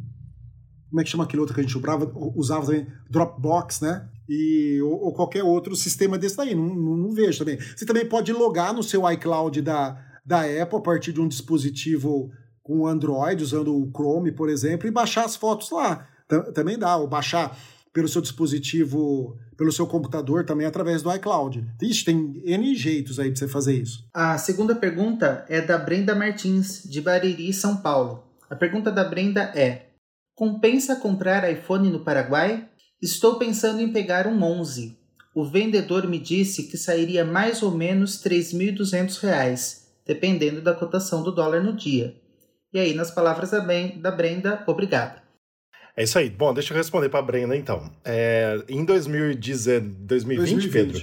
B: Como é que chama aquele outro que a gente usava, usava também? Dropbox, né? E, ou, ou qualquer outro sistema desse daí. Não, não, não vejo também. Você também pode logar no seu iCloud da, da Apple a partir de um dispositivo com Android, usando o Chrome, por exemplo, e baixar as fotos lá. Tam- Também dá. Ou baixar pelo seu dispositivo, pelo seu computador também através do iCloud. Ixi, tem N jeitos aí pra você fazer isso.
D: A segunda pergunta é da Brenda Martins, de Bariri, São Paulo. A pergunta da Brenda é: Compensa comprar iPhone no Paraguai? Estou pensando em pegar um 11. O vendedor me disse que sairia mais ou menos 3.200 reais, dependendo da cotação do dólar no dia. E aí, nas palavras da, Ben- da Brenda, obrigada.
C: É isso aí. Bom, deixa eu responder para a Brenda então. É, em 2010, 2020, Pedro?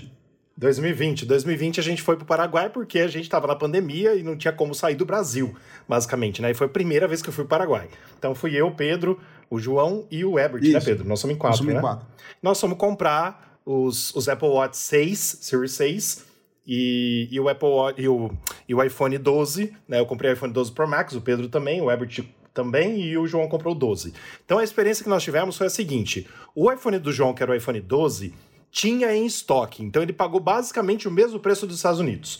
C: 2020. 2020 a gente foi para o Paraguai porque a gente estava na pandemia e não tinha como sair do Brasil, basicamente, né? E foi a primeira vez que eu fui para o Paraguai. Então fui eu, Pedro, o João e o Ebert, né,
B: Isso.
C: Pedro? Nós somos em quatro,
B: Assume
C: né?
B: quatro.
C: Nós fomos comprar os, os Apple Watch 6, Series 6, e, e o Apple Watch, e o, e o iPhone 12, né? Eu comprei o iPhone 12 Pro Max, o Pedro também, o Ebert também, e o João comprou o 12. Então a experiência que nós tivemos foi a seguinte: o iPhone do João, que era o iPhone 12, tinha em estoque, então ele pagou basicamente o mesmo preço dos Estados Unidos.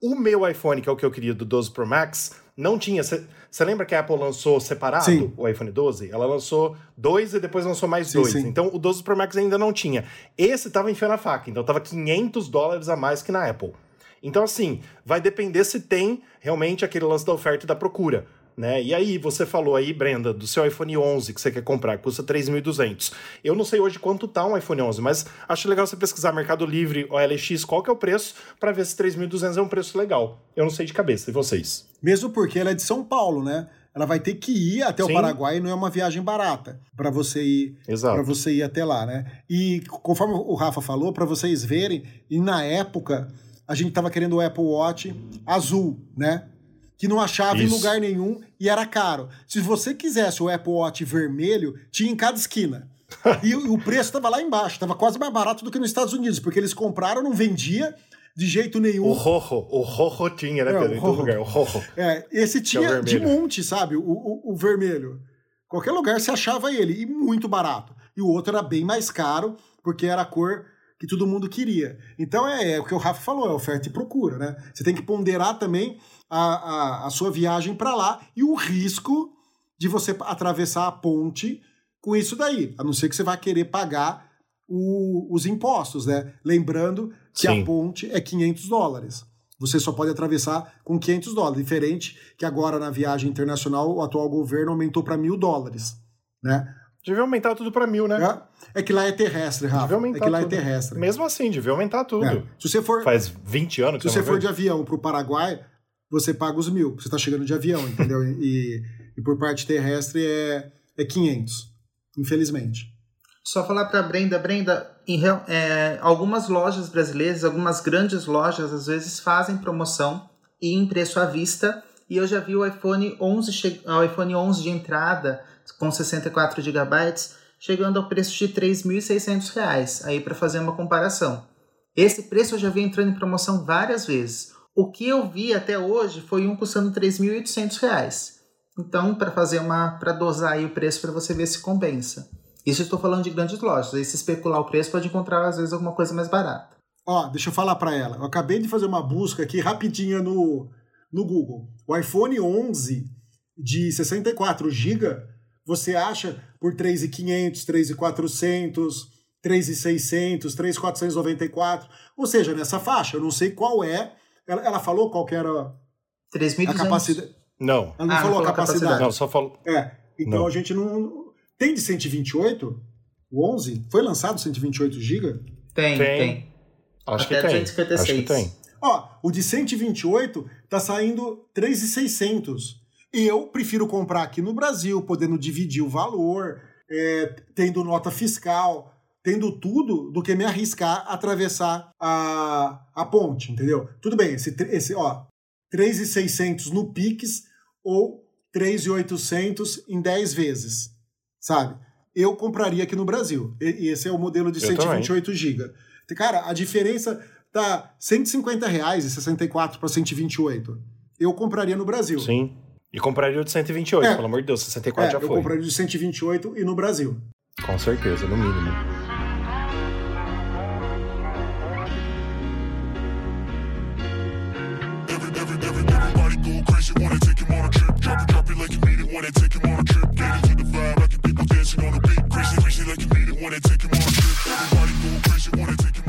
C: O meu iPhone, que é o que eu queria do 12 Pro Max, não tinha. Você lembra que a Apple lançou separado
B: Sim.
C: o iPhone 12? Ela lançou dois e depois lançou mais
B: Sim,
C: dois.
B: sim.
C: Então o 12 Pro Max ainda não tinha. Esse tava enfiando a faca, então tava 500 dólares a mais que na Apple. Então, assim, vai depender se tem realmente aquele lance da oferta e da procura. Né? E aí, você falou aí, Brenda, do seu iPhone 11 que você quer comprar, custa 3.200. Eu não sei hoje quanto tá um iPhone 11, mas acho legal você pesquisar Mercado Livre ou LX, qual que é o preço, para ver se 3.200 é um preço legal. Eu não sei de cabeça, e vocês?
B: Mesmo porque ela é de São Paulo, né? Ela vai ter que ir até
C: Sim.
B: o Paraguai, não é uma viagem barata para você ir para você ir até lá, né? E conforme o Rafa falou, para vocês verem, e na época a gente tava querendo o Apple Watch azul, né? Que não achava em
C: Isso.
B: lugar nenhum e era caro. Se você quisesse o Apple Watch vermelho, tinha em cada esquina. <laughs> e o preço estava lá embaixo, estava quase mais barato do que nos Estados Unidos, porque eles compraram, não vendia de jeito nenhum.
C: O Rojo, o Rojo tinha, né,
B: É,
C: Pedro?
B: o
C: Em todo lugar, o Rojo.
B: É, esse
C: é
B: tinha de
C: vermelho.
B: monte, sabe? O, o, o vermelho. Qualquer lugar você achava ele, e muito barato. E o outro era bem mais caro, porque era a cor que todo mundo queria. Então é, é o que o Rafa falou, é oferta e procura, né? Você tem que ponderar também a, a, a sua viagem para lá e o risco de você atravessar a ponte com isso daí, a não ser que você vá querer pagar o- os impostos, né? Lembrando que
C: Sim.
B: a ponte é 500 dólares. Você só pode atravessar com 500 dólares. Diferente que agora na viagem internacional o atual governo aumentou para mil dólares, né?
C: Devia aumentar tudo para mil, né?
B: É, é que lá é terrestre, Rafa.
C: Devia
B: É
C: aumentar
B: que lá
C: tudo.
B: é terrestre.
C: Mesmo assim, devia aumentar tudo.
B: É. Se você for,
C: Faz 20 anos que
B: se você for
C: vejo.
B: de avião para o Paraguai, você paga os mil. Você está chegando de avião, entendeu? <laughs> E, e por parte terrestre é, é 500, infelizmente.
D: Só falar para Brenda, Brenda, em real- é, algumas lojas brasileiras, algumas grandes lojas, às vezes fazem promoção e em preço à vista. E eu já vi o iPhone 11, che- o iPhone 11 de entrada com 64 GB chegando ao preço de 3.600 reais, aí para fazer uma comparação. Esse preço eu já vi entrando em promoção várias vezes. O que eu vi até hoje foi um custando 3.800 reais. Então, para fazer uma, para dosar aí o preço para você ver se compensa. Isso estou falando de grandes lojas. Aí se especular o preço, pode encontrar às vezes alguma coisa mais barata.
B: Ó, deixa eu falar para ela. Eu acabei de fazer uma busca aqui rapidinha no, no Google. O iPhone 11 de 64 GB, você acha por 3.500, 3.400. 3,600, 3,494, ou seja, nessa faixa. Eu não sei qual é. Ela, ela falou qual que era a
D: 3.200.
B: capacidade.
C: Não.
B: Ela não
D: Ah,
B: falou a
D: não falou a
B: capacidade.
D: capacidade.
C: Não, só falou.
B: É, então
C: Não.
B: a gente não. Tem de 128? O 11? Foi lançado 128 GB?
D: Tem,
C: Tem.
D: tem.
C: Acho
D: Até
C: que tem.
D: 256.
C: Acho que tem.
B: Ó, o de 128 tá saindo 3,600. Eu prefiro comprar aqui no Brasil, podendo dividir o valor, é, tendo nota fiscal, tendo tudo, do que me arriscar a atravessar a, a ponte, entendeu? Tudo bem, esse, esse ó, 3,600 no Pix ou 3,800 em 10 vezes, sabe? Eu compraria aqui no Brasil. E, esse é o modelo de
C: Eu
B: 128 GB. Cara, a diferença tá 150 reais e 64 para 128. Eu compraria no Brasil.
C: Sim. E compraria o de 128,
B: É.
C: pelo amor de Deus. 64
B: É,
C: já
B: eu
C: foi.
B: compraria de 128 e no Brasil.
C: Com certeza, no mínimo.
F: Everybody go crazy, wanna take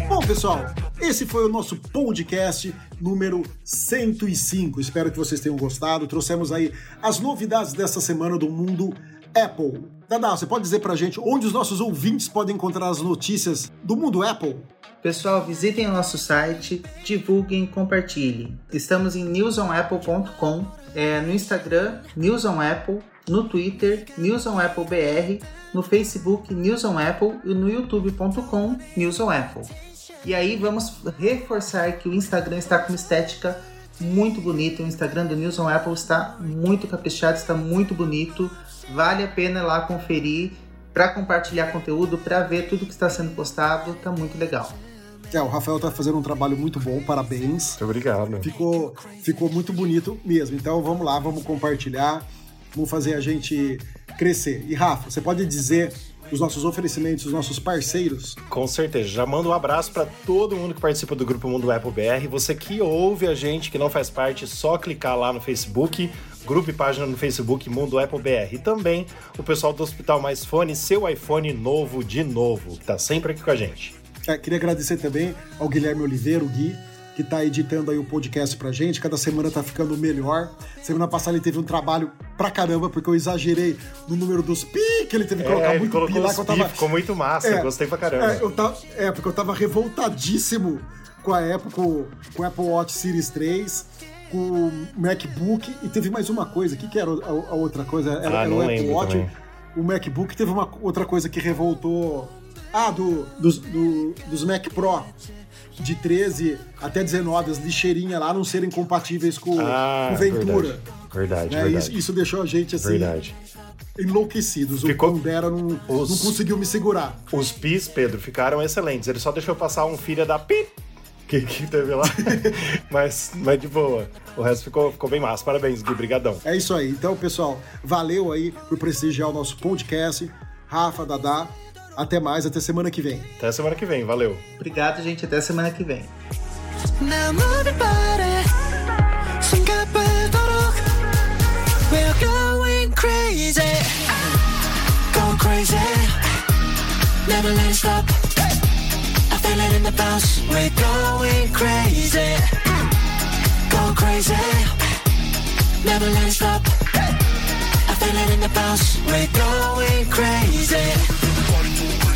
B: Bom, pessoal, esse foi o nosso podcast número 105. Espero que vocês tenham gostado. Trouxemos aí as novidades dessa semana do mundo Apple. Dadá, você pode dizer pra gente onde os nossos ouvintes podem encontrar as notícias do mundo Apple?
D: Pessoal, visitem o nosso site, divulguem, compartilhem. Estamos em newsonapple.com, é, no Instagram, News on Apple, no Twitter, News on Apple BR, no Facebook, News on Apple e no youtube.com, News on Apple. E aí vamos reforçar que o Instagram está com uma estética muito bonita. O Instagram do News on Apple está muito caprichado, está muito bonito. Vale a pena ir lá conferir para compartilhar conteúdo, para ver tudo que está sendo postado. Tá muito legal.
B: É, o Rafael tá fazendo um trabalho muito bom, parabéns.
C: Muito obrigado.
B: Ficou, ficou muito bonito mesmo. Então vamos lá, vamos compartilhar, vamos fazer a gente crescer. E Rafa, você pode dizer os nossos oferecimentos, os nossos parceiros?
C: Com certeza. Já mando um abraço para todo mundo que participa do grupo Mundo Apple BR. Você que ouve a gente, que não faz parte, é só clicar lá no Facebook, grupo e página no Facebook Mundo Apple BR. E também o pessoal do Hospital Mais Fone, seu iPhone novo de novo, que tá sempre aqui com a gente.
B: É, queria agradecer também ao Guilherme Oliveira, o Gui, que tá editando aí o podcast pra gente. Cada semana tá ficando melhor. Semana passada ele teve um trabalho pra caramba, porque eu exagerei no número dos pi, que ele teve que colocar
C: É,
B: muito pi lá que eu
C: pi,
B: tava.
C: ficou muito massa,
B: É,
C: gostei pra caramba.
B: É, eu tava, é, porque eu tava revoltadíssimo com a Apple, com, com o Apple Watch Series 3, com o MacBook, e teve mais uma coisa. O que, que era a, a outra coisa? Era,
C: Ah,
B: era o Apple Watch.
C: também.
B: O MacBook teve uma outra coisa que revoltou. Ah, do, dos, do- dos Mac Pro de 13 até 19, as lixeirinhas lá não serem compatíveis com,
C: Ah,
B: com Ventura.
C: Verdade,
B: né?
C: verdade.
B: Isso, isso deixou a gente assim
C: Verdade.
B: enlouquecidos.
C: Ficou-
B: O Pondera não,
C: Os-
B: não conseguiu me segurar.
C: Os pis, Pedro, ficaram excelentes. Ele só deixou passar um filho da pi que, que teve lá. <laughs> mas, mas de boa. O resto ficou, ficou bem massa. Parabéns, Gui. Brigadão.
B: É isso aí. Então, pessoal, valeu aí por prestigiar o nosso podcast. Rafa, Dadá, até mais, até semana que vem.
C: Até semana que vem, valeu.
D: Obrigado, gente, até semana que vem.
G: never let it stop. I feel it in the bounce. We're going crazy. Go crazy. Never let it stop. I feel it in the bounce. We're going crazy.
F: Everybody go crazy.